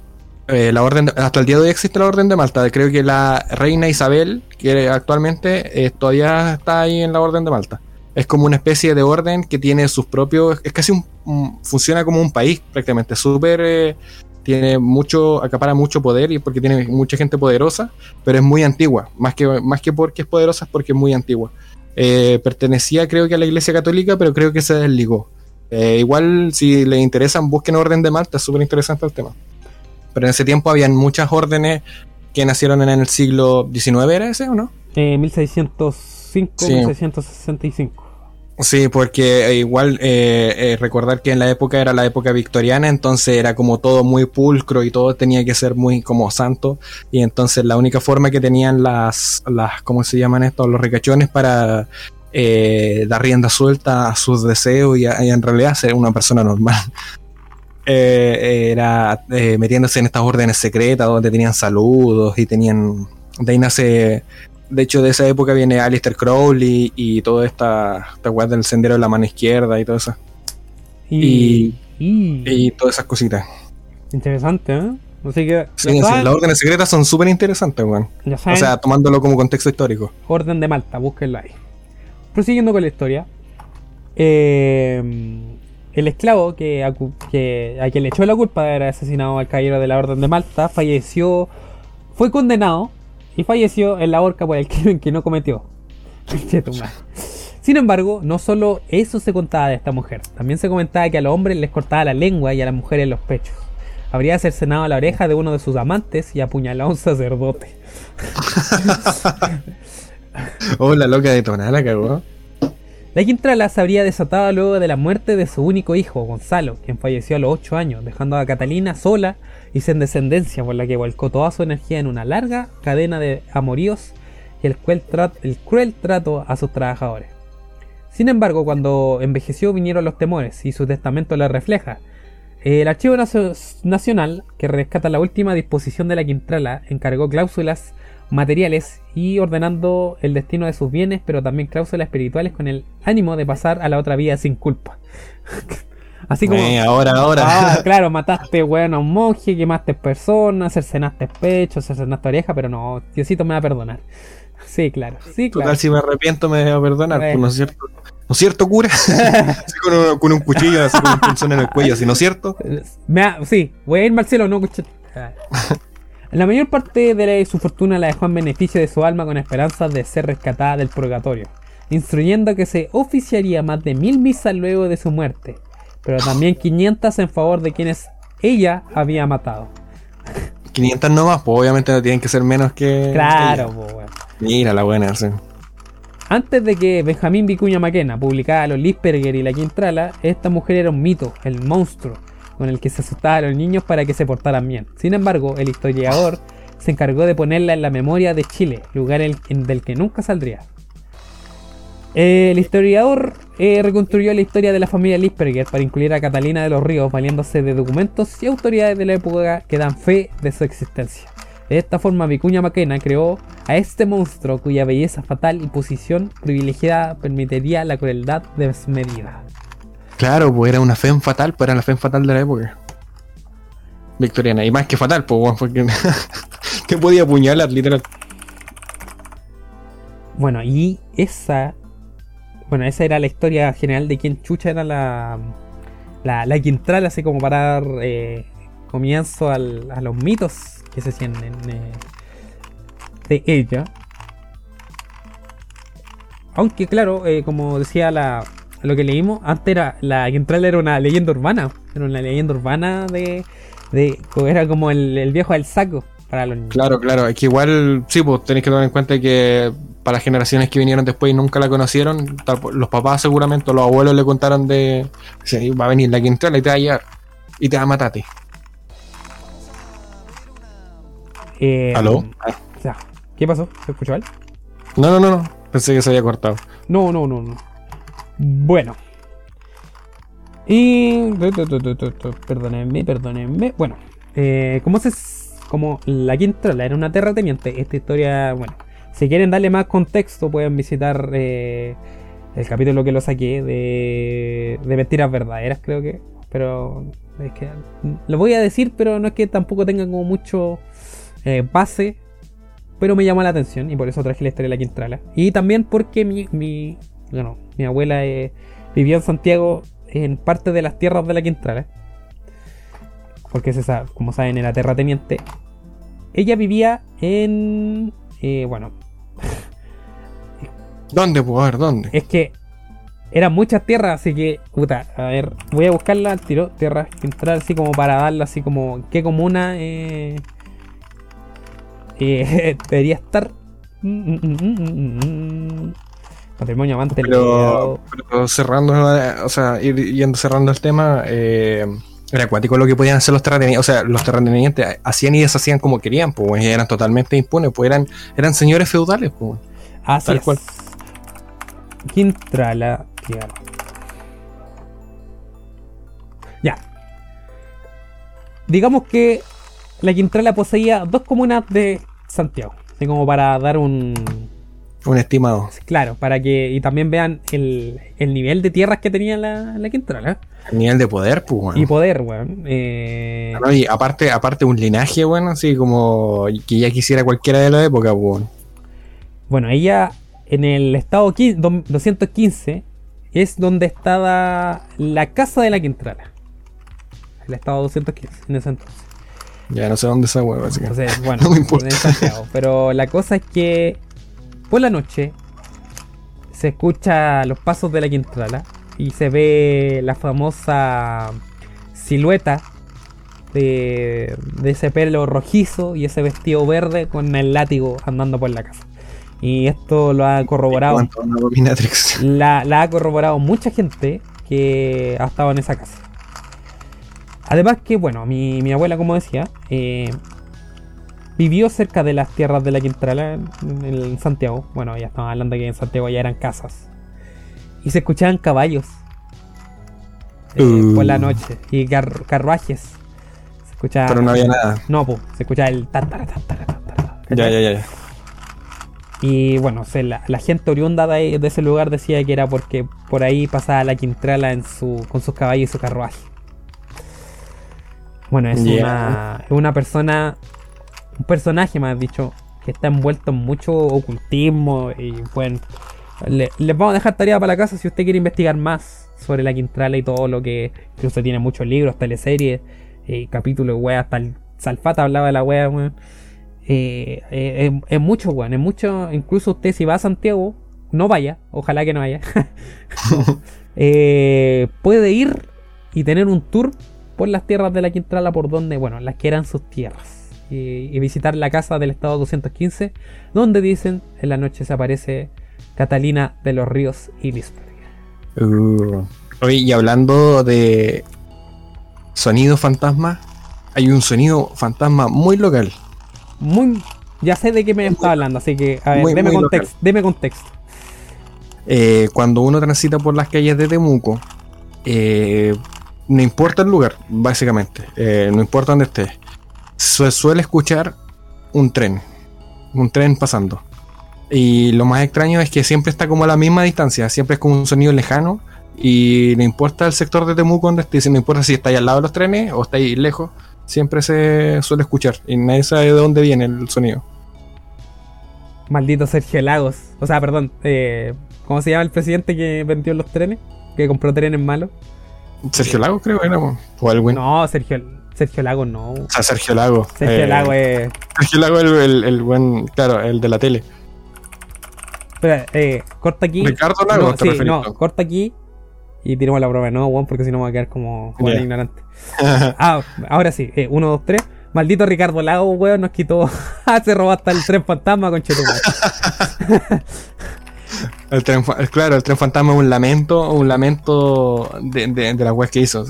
Eh, la orden de- hasta el día de hoy existe la orden de Malta. Creo que la reina Isabel, que actualmente eh, todavía está ahí en la orden de Malta. Es como una especie de orden que tiene sus propios. Es casi un. un- funciona como un país prácticamente. Súper. eh, tiene mucho. acapara mucho poder y porque tiene mucha gente poderosa. Pero es muy antigua. Más que, más que porque es poderosa, es porque es muy antigua. Pertenecía, creo que a la iglesia católica, pero creo que se desligó. Igual, si les interesan, busquen Orden de Malta, es súper interesante el tema. Pero en ese tiempo habían muchas órdenes que nacieron en el siglo XIX, ¿era ese o no? Eh, 1605, Sí. 1665. Sí, porque eh, igual eh, eh, recordar que en la época era la época victoriana, entonces era como todo muy pulcro y todo tenía que ser muy como santo. Y entonces la única forma que tenían las, las ¿cómo se llaman estos? Los ricachones para eh, dar rienda suelta a sus deseos y, a- y en realidad ser una persona normal. Eh, era eh, metiéndose en estas órdenes secretas donde tenían saludos y tenían... De ahí nace de hecho, de esa época viene Alistair Crowley y toda esta, esta weá del sendero de la mano izquierda y todo eso. Y, y- Y todas esas cositas. interesante, ¿eh? Así que Sí, sí, las órdenes secretas son súper interesantes, weón. ya O sea, tomándolo como contexto histórico. Orden de Malta, búsquenlo ahí. Prosiguiendo con la historia. eh, el esclavo que, a quien le echó la culpa de haber asesinado al caballero de la Orden de Malta falleció, fue condenado y falleció en la horca por el (laughs) crimen que no cometió. (laughs) Sin embargo, no solo eso se contaba de esta mujer, también se comentaba que a los hombres les cortaba la lengua y a las mujeres los pechos. Habría cercenado la oreja de uno de sus amantes y apuñalado a un sacerdote. (laughs) oh, la loca de Tonala cagó. La Quintrala se habría desatado luego de la muerte de su único hijo, Gonzalo, quien falleció a los 8 años, dejando a Catalina sola y sin descendencia, por la que volcó toda su energía en una larga cadena de amoríos y el cruel, el cruel trato a sus trabajadores. Sin embargo, cuando envejeció vinieron los temores y su testamento lo refleja. El Archivo Nacional, que rescata la última disposición de la Quintrala, encargó cláusulas materiales y ordenando el destino de sus bienes, pero también cláusulas espirituales con el ánimo de pasar a la otra vida sin culpa. (laughs) Así como. Eh, ahora, ahora. Ah, (laughs) claro, mataste, weón, a un monje, quemaste personas, cercenaste pechos, cercenaste oreja, pero no, Diosito me va a perdonar. (laughs) Sí, claro, sí, claro. Total, si me arrepiento me va a perdonar, pues, ¿no es cierto? ¿No es cierto, cura? así con, un, cuchillo, así con un punzón en el cuello, ¿sí no es cierto? Me sí, voy a ir Marcelo, no cuchillo. La mayor parte de su fortuna la dejó en beneficio de su alma con esperanzas de ser rescatada del purgatorio, instruyendo que se oficiaría más de mil misas luego de su muerte, pero también 500 en favor de quienes ella había matado. 500 no más, pues obviamente no tienen que ser menos que. Claro, pues, Mira la buena, sí. Antes de que Benjamín Vicuña Maquena publicara Los Lisperger y La Quintrala, esta mujer era un mito, el monstruo, con el que se asustaban a los niños para que se portaran bien. Sin embargo, el historiador se encargó de ponerla en la memoria de Chile, lugar en, del que nunca saldría. El historiador eh, reconstruyó la historia de la familia Lisperger para incluir a Catalina de los Ríos, valiéndose de documentos y autoridades de la época que dan fe de su existencia. De esta forma, Vicuña Maquena creó a este monstruo cuya belleza fatal y posición privilegiada permitiría la crueldad desmedida. Claro, pues era una fe fatal, pues era la fe fatal de la época. Victoriana, y más que fatal, pues porque (laughs) te podía apuñalar, literal. Bueno, y esa. Bueno, esa era la historia general de quién chucha era la. La, la Quintral, así como para dar eh, comienzo a los mitos que se sienten eh, de ella. Aunque, claro, eh, como decía la, lo que leímos, antes era la Quintral era una leyenda urbana. Era una leyenda urbana de. de era como el, viejo del saco para los niños. Claro, claro. Es que igual, sí, pues tenéis que tener en cuenta que para las generaciones que vinieron después y nunca la conocieron, los papás seguramente, los abuelos le contaron de. va a venir la Quintral y te va a llevar. Y te va a matarte. Eh, ¿Aló? ¿Qué pasó? ¿Se escuchó algo? No, no, no, no. Pensé que se había cortado. No, no, no, no. Bueno. Y. Perdónenme, perdónenme. Bueno, eh, como, se, como la Quintrala era una terrateniente, esta historia, bueno, si quieren darle más contexto, pueden visitar eh, el capítulo que lo saqué de, de mentiras verdaderas, creo que. Pero es que lo voy a decir, pero no es que tampoco tenga como mucho eh, base. Pero me llamó la atención y por eso traje la historia de la Quintrala. Y también porque mi, mi, bueno, mi abuela eh, vivió en Santiago en parte de las tierras de la Quintrala. Porque se sabe, como saben, era terrateniente. Ella vivía en. Eh, bueno. (laughs) ¿Dónde, puedo ver? ¿Dónde? Es que eran muchas tierras, así que, puta, a ver, voy a buscarla al tiro, tierras Quintral, así como para darla, así como, ¿qué comuna eh, eh, (laughs) debería estar? Mm, mm, mm, Patrimonio amante. Pero, pero, cerrando, o sea, ir yendo cerrando el tema, eh, era acuático lo que podían hacer los terratenientes. O sea, los terratenientes hacían y deshacían como querían, pues eran totalmente impunes, pues eran, eran señores feudales, pues. Así tal cual. Quintrala tierra. Ya. Digamos que la Quintrala poseía dos comunas de Santiago. Así como para dar un, un estimado. Claro, para que. Y también vean el, nivel de tierras que tenía la, la Quintral, ¿eh? El nivel de poder, pues, bueno. Y poder, weón. Eh... y aparte, aparte un linaje, bueno, así como que ya quisiera cualquiera de la época, pues. Bueno, ella en el estado 215 es donde estaba la casa de la Quintrala. El estado 215, en ese entonces. Ya no sé dónde esa hueá, así que. Entonces, (laughs) bueno, No me importa. en Santiago. Pero la cosa es que por la noche se escucha los pasos de la Quintrala y se ve la famosa silueta de, de ese pelo rojizo y ese vestido verde con el látigo andando por la casa. Y esto lo ha corroborado. (laughs) La, la ha corroborado mucha gente que ha estado en esa casa. Además que, bueno, mi, mi abuela, como decía, eh, vivió cerca de las tierras de la Quintrala en, en Santiago. Bueno, ya estaban hablando que en Santiago ya eran casas. Y se escuchaban caballos eh, Uh. por la noche. Y car- carruajes. Se escuchaba... Pero no había nada. No, pues, se escuchaba el... tan, tan, tan, Ya, ya, ya. y bueno, la, la gente oriunda de, ahí- de ese lugar decía que era porque por ahí pasaba la Quintrala en su, con sus caballos y su carruaje. Bueno, es una, una persona, un personaje más dicho, que está envuelto en mucho ocultismo y pueden... le- les vamos a dejar tarea para la casa si usted quiere investigar más sobre la Quintrala y todo lo que... Incluso tiene muchos libros, teleseries, eh, capítulos, wea, hasta el Salfata hablaba de la wea, weón. Eh, eh, es, es mucho, weón, es mucho. Incluso usted si va a Santiago, no vaya, ojalá que no vaya. (laughs) Eh, puede ir y tener un tour por las tierras de la Quintrala, por donde, bueno, las que eran sus tierras. Y, y visitar la casa del estado 215, donde dicen en la noche se aparece Catalina de los Ríos y. Uh. Oye, y hablando de sonido fantasma, hay un sonido fantasma muy local. Muy. Ya sé de qué me está hablando, así que, a ver, Muy- deme, muy contexto, deme contexto. Eh, cuando uno transita por las calles de Temuco, eh, no importa el lugar, básicamente, eh, no importa dónde esté, se suele escuchar un tren, un tren pasando. Y lo más extraño es que siempre está como a la misma distancia, siempre es como un sonido lejano. Y no importa el sector de Temuco donde esté, no importa si está ahí al lado de los trenes o está ahí lejos, siempre se suele escuchar. Y nadie sabe de dónde viene el sonido. Maldito Sergio Lagos. O sea, perdón, eh, ¿cómo se llama el presidente que vendió los trenes? Que compró trenes malos. Sergio Lago, creo, era. O algo. No, Sergio, Sergio Lagos no. O sea, Sergio Lago. Sergio eh, Lagos es. Sergio Lago, el, el, el buen, claro, el de la tele. Espera, eh, corta aquí. Ricardo Lago, no, te sí, no, corta aquí y tiramos la prueba. No, weón, porque si no me va a quedar como Juan Ya. ignorante. (laughs) Ah, ahora sí, eh, uno, dos, tres. Maldito Ricardo Lago, weón, nos quitó. (laughs) Se robó hasta el tren fantasma con (laughs) el tren, claro, el tren fantasma es un lamento, un lamento de, de, de las weas que hizo.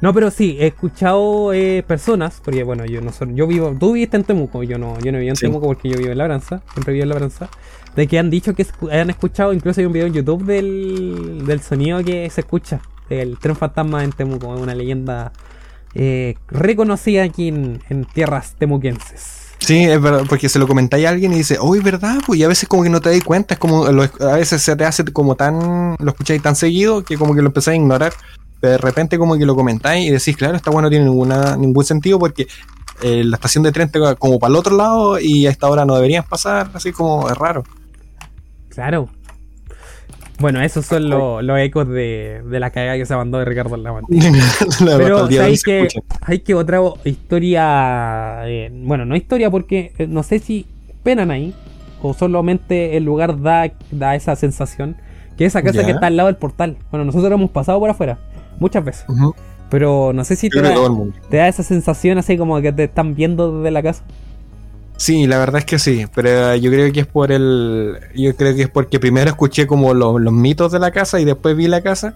No, pero sí, he escuchado eh, personas, porque bueno, yo no soy, yo vivo, tú viviste en Temuco, yo no, yo no vivo en Sí. Temuco porque yo vivo en Labranza, siempre vivo en Labranza, de que han dicho que escu- han escuchado, incluso hay un video en YouTube del, del sonido que se escucha, del tren fantasma en Temuco, es una leyenda eh, reconocida aquí en, en tierras temuquenses. Sí, es verdad, porque se lo comentáis a alguien y dice, oh, es verdad, pues y a veces como que no te das cuenta, es como, lo- a veces se te hace como tan, lo escucháis tan seguido que como que lo empezáis a ignorar, de repente como que lo comentáis y decís, claro, esta wea no tiene ninguna, ningún sentido porque eh, la estación de tren está como para el otro lado y a esta hora no deberían pasar, así como es raro. Claro. Bueno, esos son lo- los ecos de, de la cagada que se mandó de Ricardo Lamante. (laughs) Pero se que, hay que otra historia. eh, bueno, no historia porque eh, no sé si penan ahí o solamente el lugar da, da esa sensación. Que esa casa Ya. que está al lado del portal. Bueno, nosotros hemos pasado por afuera muchas veces. Pero no sé si te da, te esa sensación así como que te están viendo desde la casa. Sí, la verdad es que sí, pero yo creo que es por el. Yo creo que es porque primero escuché como lo- los mitos de la casa y después vi la casa.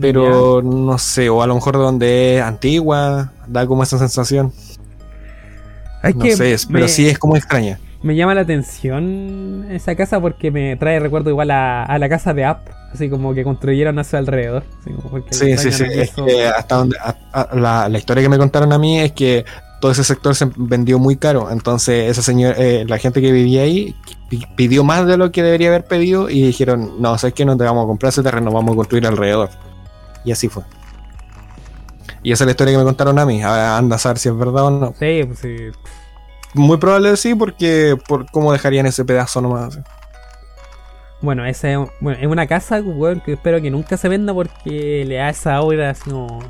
Pero no sé, o a lo mejor de donde es antigua, da como esa sensación. Hay No que sé, pero me- sí es como extraña. Me llama la atención esa casa porque me trae recuerdo igual a, a la casa de App, así como que construyeron a su alrededor. así como Sí, sí, sí. Es que hasta donde. a- a- la, la historia que me contaron a mí es que todo ese sector se vendió muy caro. Entonces, esa señora, eh, la gente que vivía ahí pi- pidió más de lo que debería haber pedido y dijeron: No, sabes que no te vamos a comprar ese terreno, vamos a construir alrededor. Y así fue. Y esa es la historia que me contaron a mí. Ahora anda a saber si es verdad o no. Sí, pues sí. Muy probable sí, porque por cómo dejarían ese pedazo nomás. Bueno, esa es, bueno, es una casa weón, que espero que nunca se venda porque le da esa aura así como.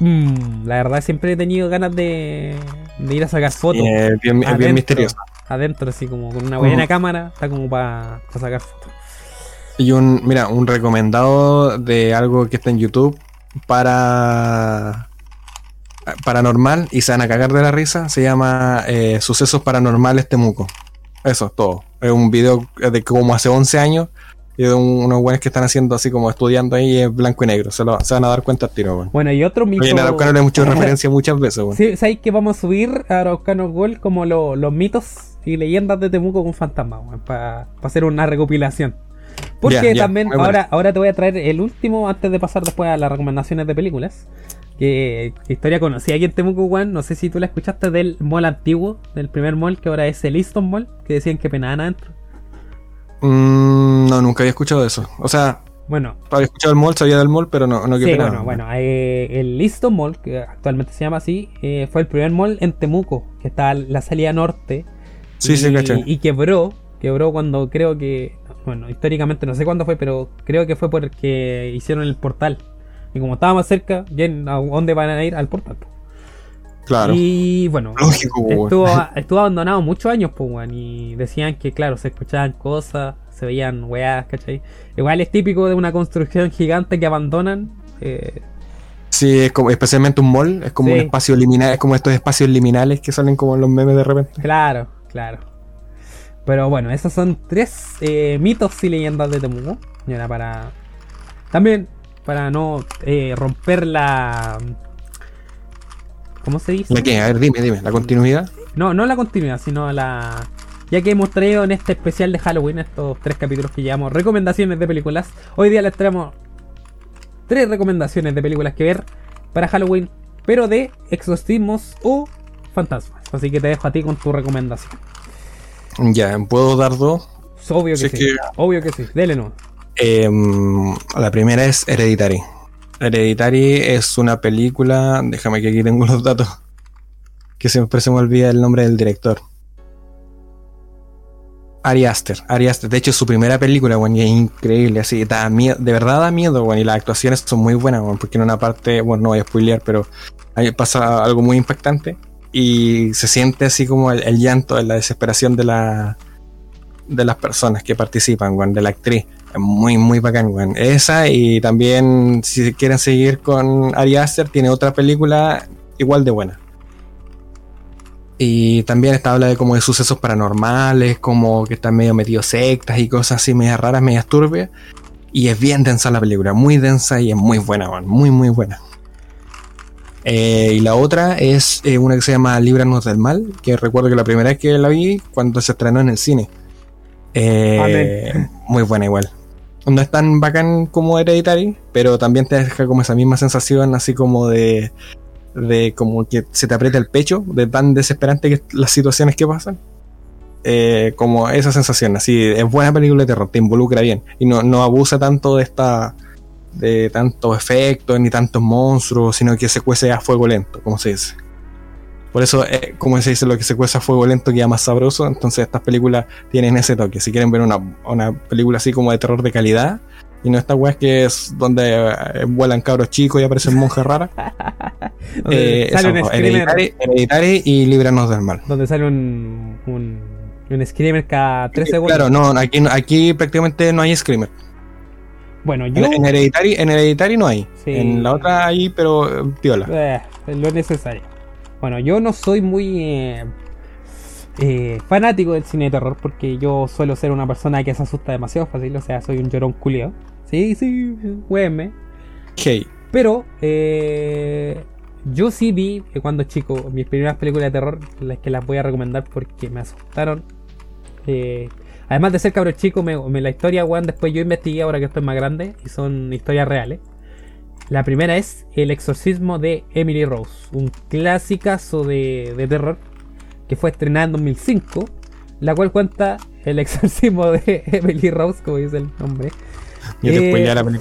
Mm, la verdad siempre he tenido ganas de, de ir a sacar fotos. Es bien, es bien Adentro. misterioso. Adentro, así como con una buena cámara, está como para sacar fotos. Y un, mira, un recomendado de algo que está en YouTube para paranormal y se van a cagar de la risa, se llama eh, Sucesos Paranormales Temuco. Eso es todo. Es un video de como hace 11 años y de un- unos buenos que están haciendo así como estudiando ahí en blanco y negro. Se, lo, se van a dar cuenta al tiro, weón. Bueno, y otro mito. Oye, en Araucano le hemos hecho (laughs) referencia muchas veces, weón. Sí, ¿sabéis que vamos a subir a Araucano Gold como lo- los mitos y leyendas de Temuco con fantasmas, para hacer una recopilación? Porque también bueno. ahora, ahora te voy a traer el último antes de pasar después a las recomendaciones de películas. Que, historia conocida aquí en Temuco, Juan. No sé si tú la escuchaste del mall antiguo, del primer mall que ahora es el Easton Mall, que decían que penaban adentro. Mm, no, nunca había escuchado eso. O sea, Bueno, había escuchado el mall, sabía del mall, pero no, no que Sí, penaba. bueno, bueno, eh, el Easton Mall, que actualmente se llama así, eh, fue el primer mall en Temuco, que está a la salida norte. Sí, y, sí, caché. Y quebró, quebró cuando creo que, bueno, históricamente no sé cuándo fue, pero creo que fue porque hicieron el portal. Y como estaba más cerca, ya en- ¿a dónde van a ir? Al portal. po. Claro. Y bueno, Lógico, estuvo, (laughs) estuvo abandonado muchos años, pues, weón, y decían que, claro, se escuchaban cosas, se veían weas, ¿cachai? Igual es típico de una construcción gigante que abandonan. eh, Sí, es como, especialmente un mall, es como Sí. un espacio liminal, es como estos espacios liminales que salen como en los memes de repente. Claro, claro. Pero bueno, esos son tres eh, mitos y leyendas de Temuco. Y ahora para. También, para no eh, romper la. ¿Cómo se dice? ¿La qué? A ver, dime, dime, la continuidad. No, no la continuidad, sino la. Ya que hemos traído en este especial de Halloween, estos tres capítulos que llevamos, recomendaciones de películas. Hoy día les traemos tres recomendaciones de películas que ver para Halloween, pero de exorcismos o fantasmas. Así que te dejo a ti con tu recomendación. Ya, ¿puedo dar dos? Obvio que Sí, que- Obvio que sí. Dele no. Em, la primera es Hereditary. Hereditary es una película, déjame que aquí tengo los datos, que siempre se me olvida el nombre del director. Ari Aster, Ari Aster, de hecho su primera película, weón, y es increíble, así, da miedo, de verdad da miedo, weón, y las actuaciones son muy buenas, weón, porque en una parte, bueno, no voy a spoilear, pero ahí pasa algo muy impactante y se siente así como el, el llanto, la desesperación de la de las personas que participan, weón, de la actriz. Muy, muy bacán, weón. Esa y también, si quieren seguir con Ari Aster, tiene otra película igual de buena. Y también esta habla de como de sucesos paranormales, como que están medio metidos sectas y cosas así medias raras, medias turbias. Y es bien densa la película, muy densa y es muy buena, weón, muy, muy buena. Eh, y la otra es eh, una que se llama Líbranos del Mal, que recuerdo que la primera vez que la vi cuando se estrenó en el cine. Eh, muy buena igual. No es tan bacán como Hereditary, pero también te deja como esa misma sensación así como de, de como que se te aprieta el pecho, de tan desesperante que las situaciones que pasan. Eh, como esa sensación, así, es buena película de terror, te involucra bien y no, no abusa tanto de esta de tantos efectos ni tantos monstruos, sino que se cuece a fuego lento, como se dice. Por eso, eh, como se dice, lo que se cuece a fuego lento queda más sabroso. Entonces, estas películas tienen ese toque. Si quieren ver una, una película así como de terror de calidad, y no estas weas que es donde eh, vuelan cabros chicos y aparecen monjas raras, (laughs) eh, sale un esas dos, screamer. Hereditary, Hereditary y Líbranos del Mal. Donde sale un. un. un screamer cada 3 segundos. Claro, no, aquí, aquí prácticamente no hay Screamer. Bueno, yo. En, en Hereditary, en Hereditary no hay. Sí. En la otra hay, pero eh, piola. Eh, lo necesario. Bueno, yo no soy muy eh, eh, fanático del cine de terror porque yo suelo ser una persona que se asusta demasiado fácil, o sea, soy un llorón culio. Sí, sí, huéme. Hey. Pero eh, yo sí vi eh, cuando chico mis primeras películas de terror, las que las voy a recomendar porque me asustaron. Eh, además de ser cabro chico, me, me- la historia, weón, después yo investigué ahora que estoy más grande y son historias reales. La primera es El exorcismo de Emily Rose, un clasicazo de, de terror que fue estrenada en 2005, la cual cuenta el exorcismo de (laughs) Emily Rose, como dice el nombre. Yo Eh, la.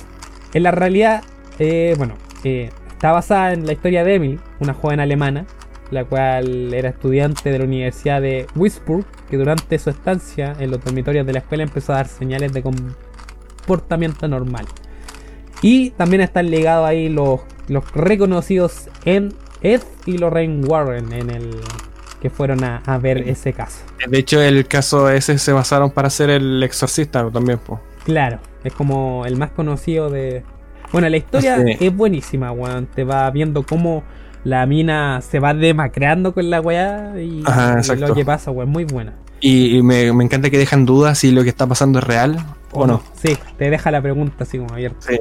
En la realidad, eh, bueno, eh, está basada en la historia de Emily, una joven alemana, la cual era estudiante de la Universidad de Würzburg, que durante su estancia en los dormitorios de la escuela empezó a dar señales de comportamiento normal. Y también están ligados ahí los los reconocidos en Ed y Lorraine Warren en el que fueron a, a ver ese caso. De hecho, el caso ese se basaron para hacer el exorcista también, pues. Claro, es como el más conocido de. Bueno, la historia Sí. es buenísima, weón. Te va viendo cómo la mina se va demacreando con la weá y, Ajá, y exacto. lo que pasa, weón. Muy buena. Y, y me, me encanta que dejan dudas si lo que está pasando es real o no. Sí, te deja la pregunta así como abierta. Sí.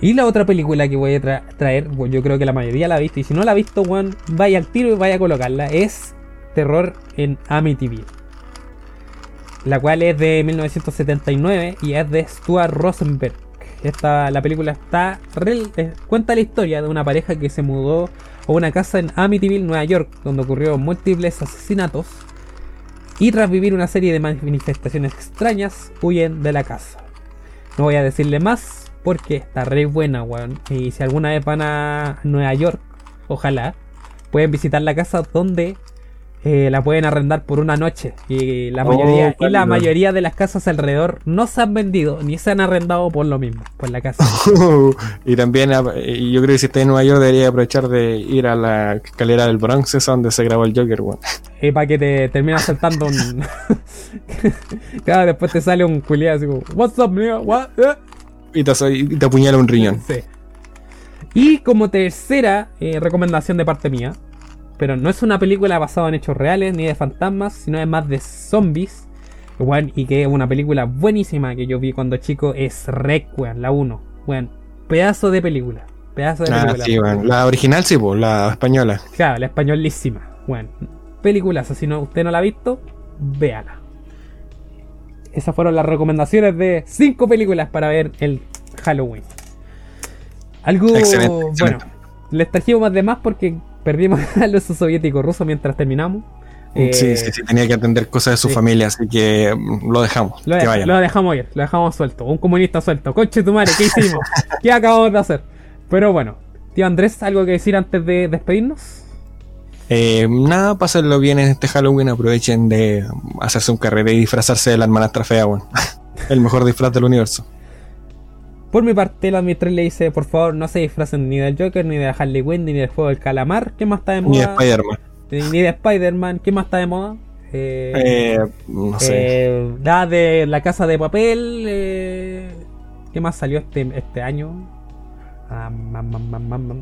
Y la otra película que voy a tra- traer, pues yo creo que la mayoría la ha visto. Y si no la ha visto, weón, vaya al tiro y vaya a colocarla. Es Terror en Amityville. La cual es de 1979 y es de Stuart Rosenberg. Esta, la película está eh, cuenta la historia de una pareja que se mudó a una casa en Amityville, Nueva York, donde ocurrieron múltiples asesinatos. Y tras vivir una serie de manifestaciones extrañas, huyen de la casa. No voy a decirle más porque está re buena, weón. Y si alguna vez van a Nueva York, ojalá, pueden visitar la casa donde eh, la pueden arrendar por una noche. Y la Oh, mayoría, y la mayoría de las casas alrededor no se han vendido ni se han arrendado por lo mismo, por la casa. (laughs) y también, ah, y yo creo que si está en Nueva York, debería aprovechar de ir a la escalera del Bronx, esa donde se grabó el Joker, weón. Y (laughs) para que te termines saltando un. (laughs) claro, después te sale un culiado así como, What's up, nigga? What? Eh?" Y te, y te apuñala un riñón. Sí. Y como tercera eh, recomendación de parte mía, pero no es una película basada en hechos reales ni de fantasmas, sino es más de zombies. Weón, y que es una película buenísima que yo vi cuando chico, es Rec, weón, la 1. Weón, pedazo de película. Pedazo de Ah, película. sí. La original sí, pues, la española. Claro, la españolísima. Bueno, películas, si no, usted no la ha visto, véala. Esas fueron las recomendaciones de 5 películas para ver el Halloween. Algo Excelente, bueno, excelente. les trajimos más de más porque perdimos (laughs) al uso soviético ruso mientras terminamos. Eh, sí, sí, sí, tenía que atender cosas de su sí. familia, así que mm, lo dejamos. Lo, que vayan. lo dejamos ir, lo dejamos suelto. Un comunista suelto. Conche tu madre, ¿qué hicimos? (laughs) ¿Qué acabamos de hacer? Pero bueno, tío Andrés, ¿algo que decir antes de despedirnos? Eh, nada, pásenlo bien en este Halloween. Aprovechen de hacerse un carrete y disfrazarse de la hermanastra fea, weón. (laughs) El mejor disfraz del universo. Por mi parte, la administración le dice, por favor, no se disfracen ni del Joker, ni de Harley Quinn, ni del juego del calamar. ¿Qué más está de Ni de moda? Spider-Man. Ni ni de Spider-Man. ¿Qué más está de moda? Eh, Eh, no sé. eh, nada de la casa de papel. eh, ¿Qué más salió este, este año? Ah.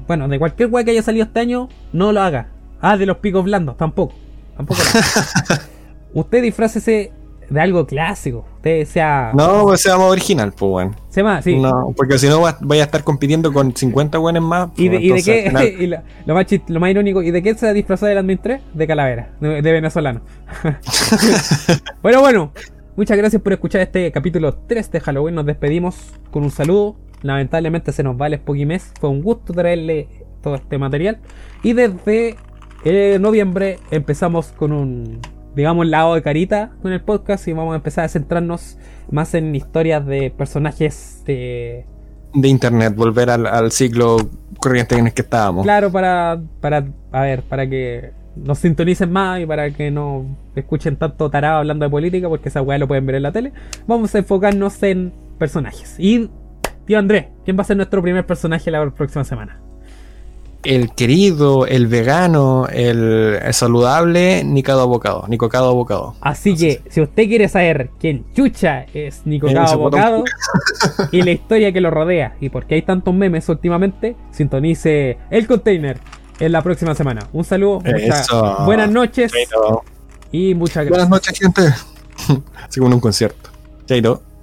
Bueno, de cualquier weá que haya salido este año, no lo haga. Ah, de los picos blandos, tampoco. Tampoco. (laughs) Usted disfrácese de algo clásico. Usted sea. No, pues sea más original, pues, weón. Se llama, sí. No, porque si no va- vaya a estar compitiendo con 50 weones más. ¿Y de, pues, y de entonces, qué? (laughs) y lo, lo más chist- lo más irónico, ¿y de qué se disfrazó el Admin 3? De calavera, de, de venezolano. (laughs) bueno, bueno, muchas gracias por escuchar este capítulo 3 de Halloween. Nos despedimos con un saludo. Lamentablemente se nos va el Spooky Mes. Fue un gusto traerle todo este material. Y desde eh, noviembre empezamos con un, digamos, lado de carita con el podcast. Y vamos a empezar a centrarnos más en historias de personajes de de internet, volver al, al ciclo corriente en el que estábamos. Claro, para, para, a ver, para que nos sintonicen más y para que no escuchen tanto tarado hablando de política, porque esa weá lo pueden ver en la tele. Vamos a enfocarnos en personajes. Y, tío Andrés, ¿quién va a ser nuestro primer personaje la próxima semana? El querido, el vegano, el, el saludable, Nicado Abocado. Nicocado Abocado. Así que, si usted quiere saber quién chucha es Nico Ese Cabo botón. Bocado (laughs) y la historia que lo rodea y por qué hay tantos memes últimamente, sintonice el container en la próxima semana. Un saludo, muchas buenas noches Chaito. y muchas gracias. Buenas noches, gente. (laughs) Así como en un concierto. Chaito.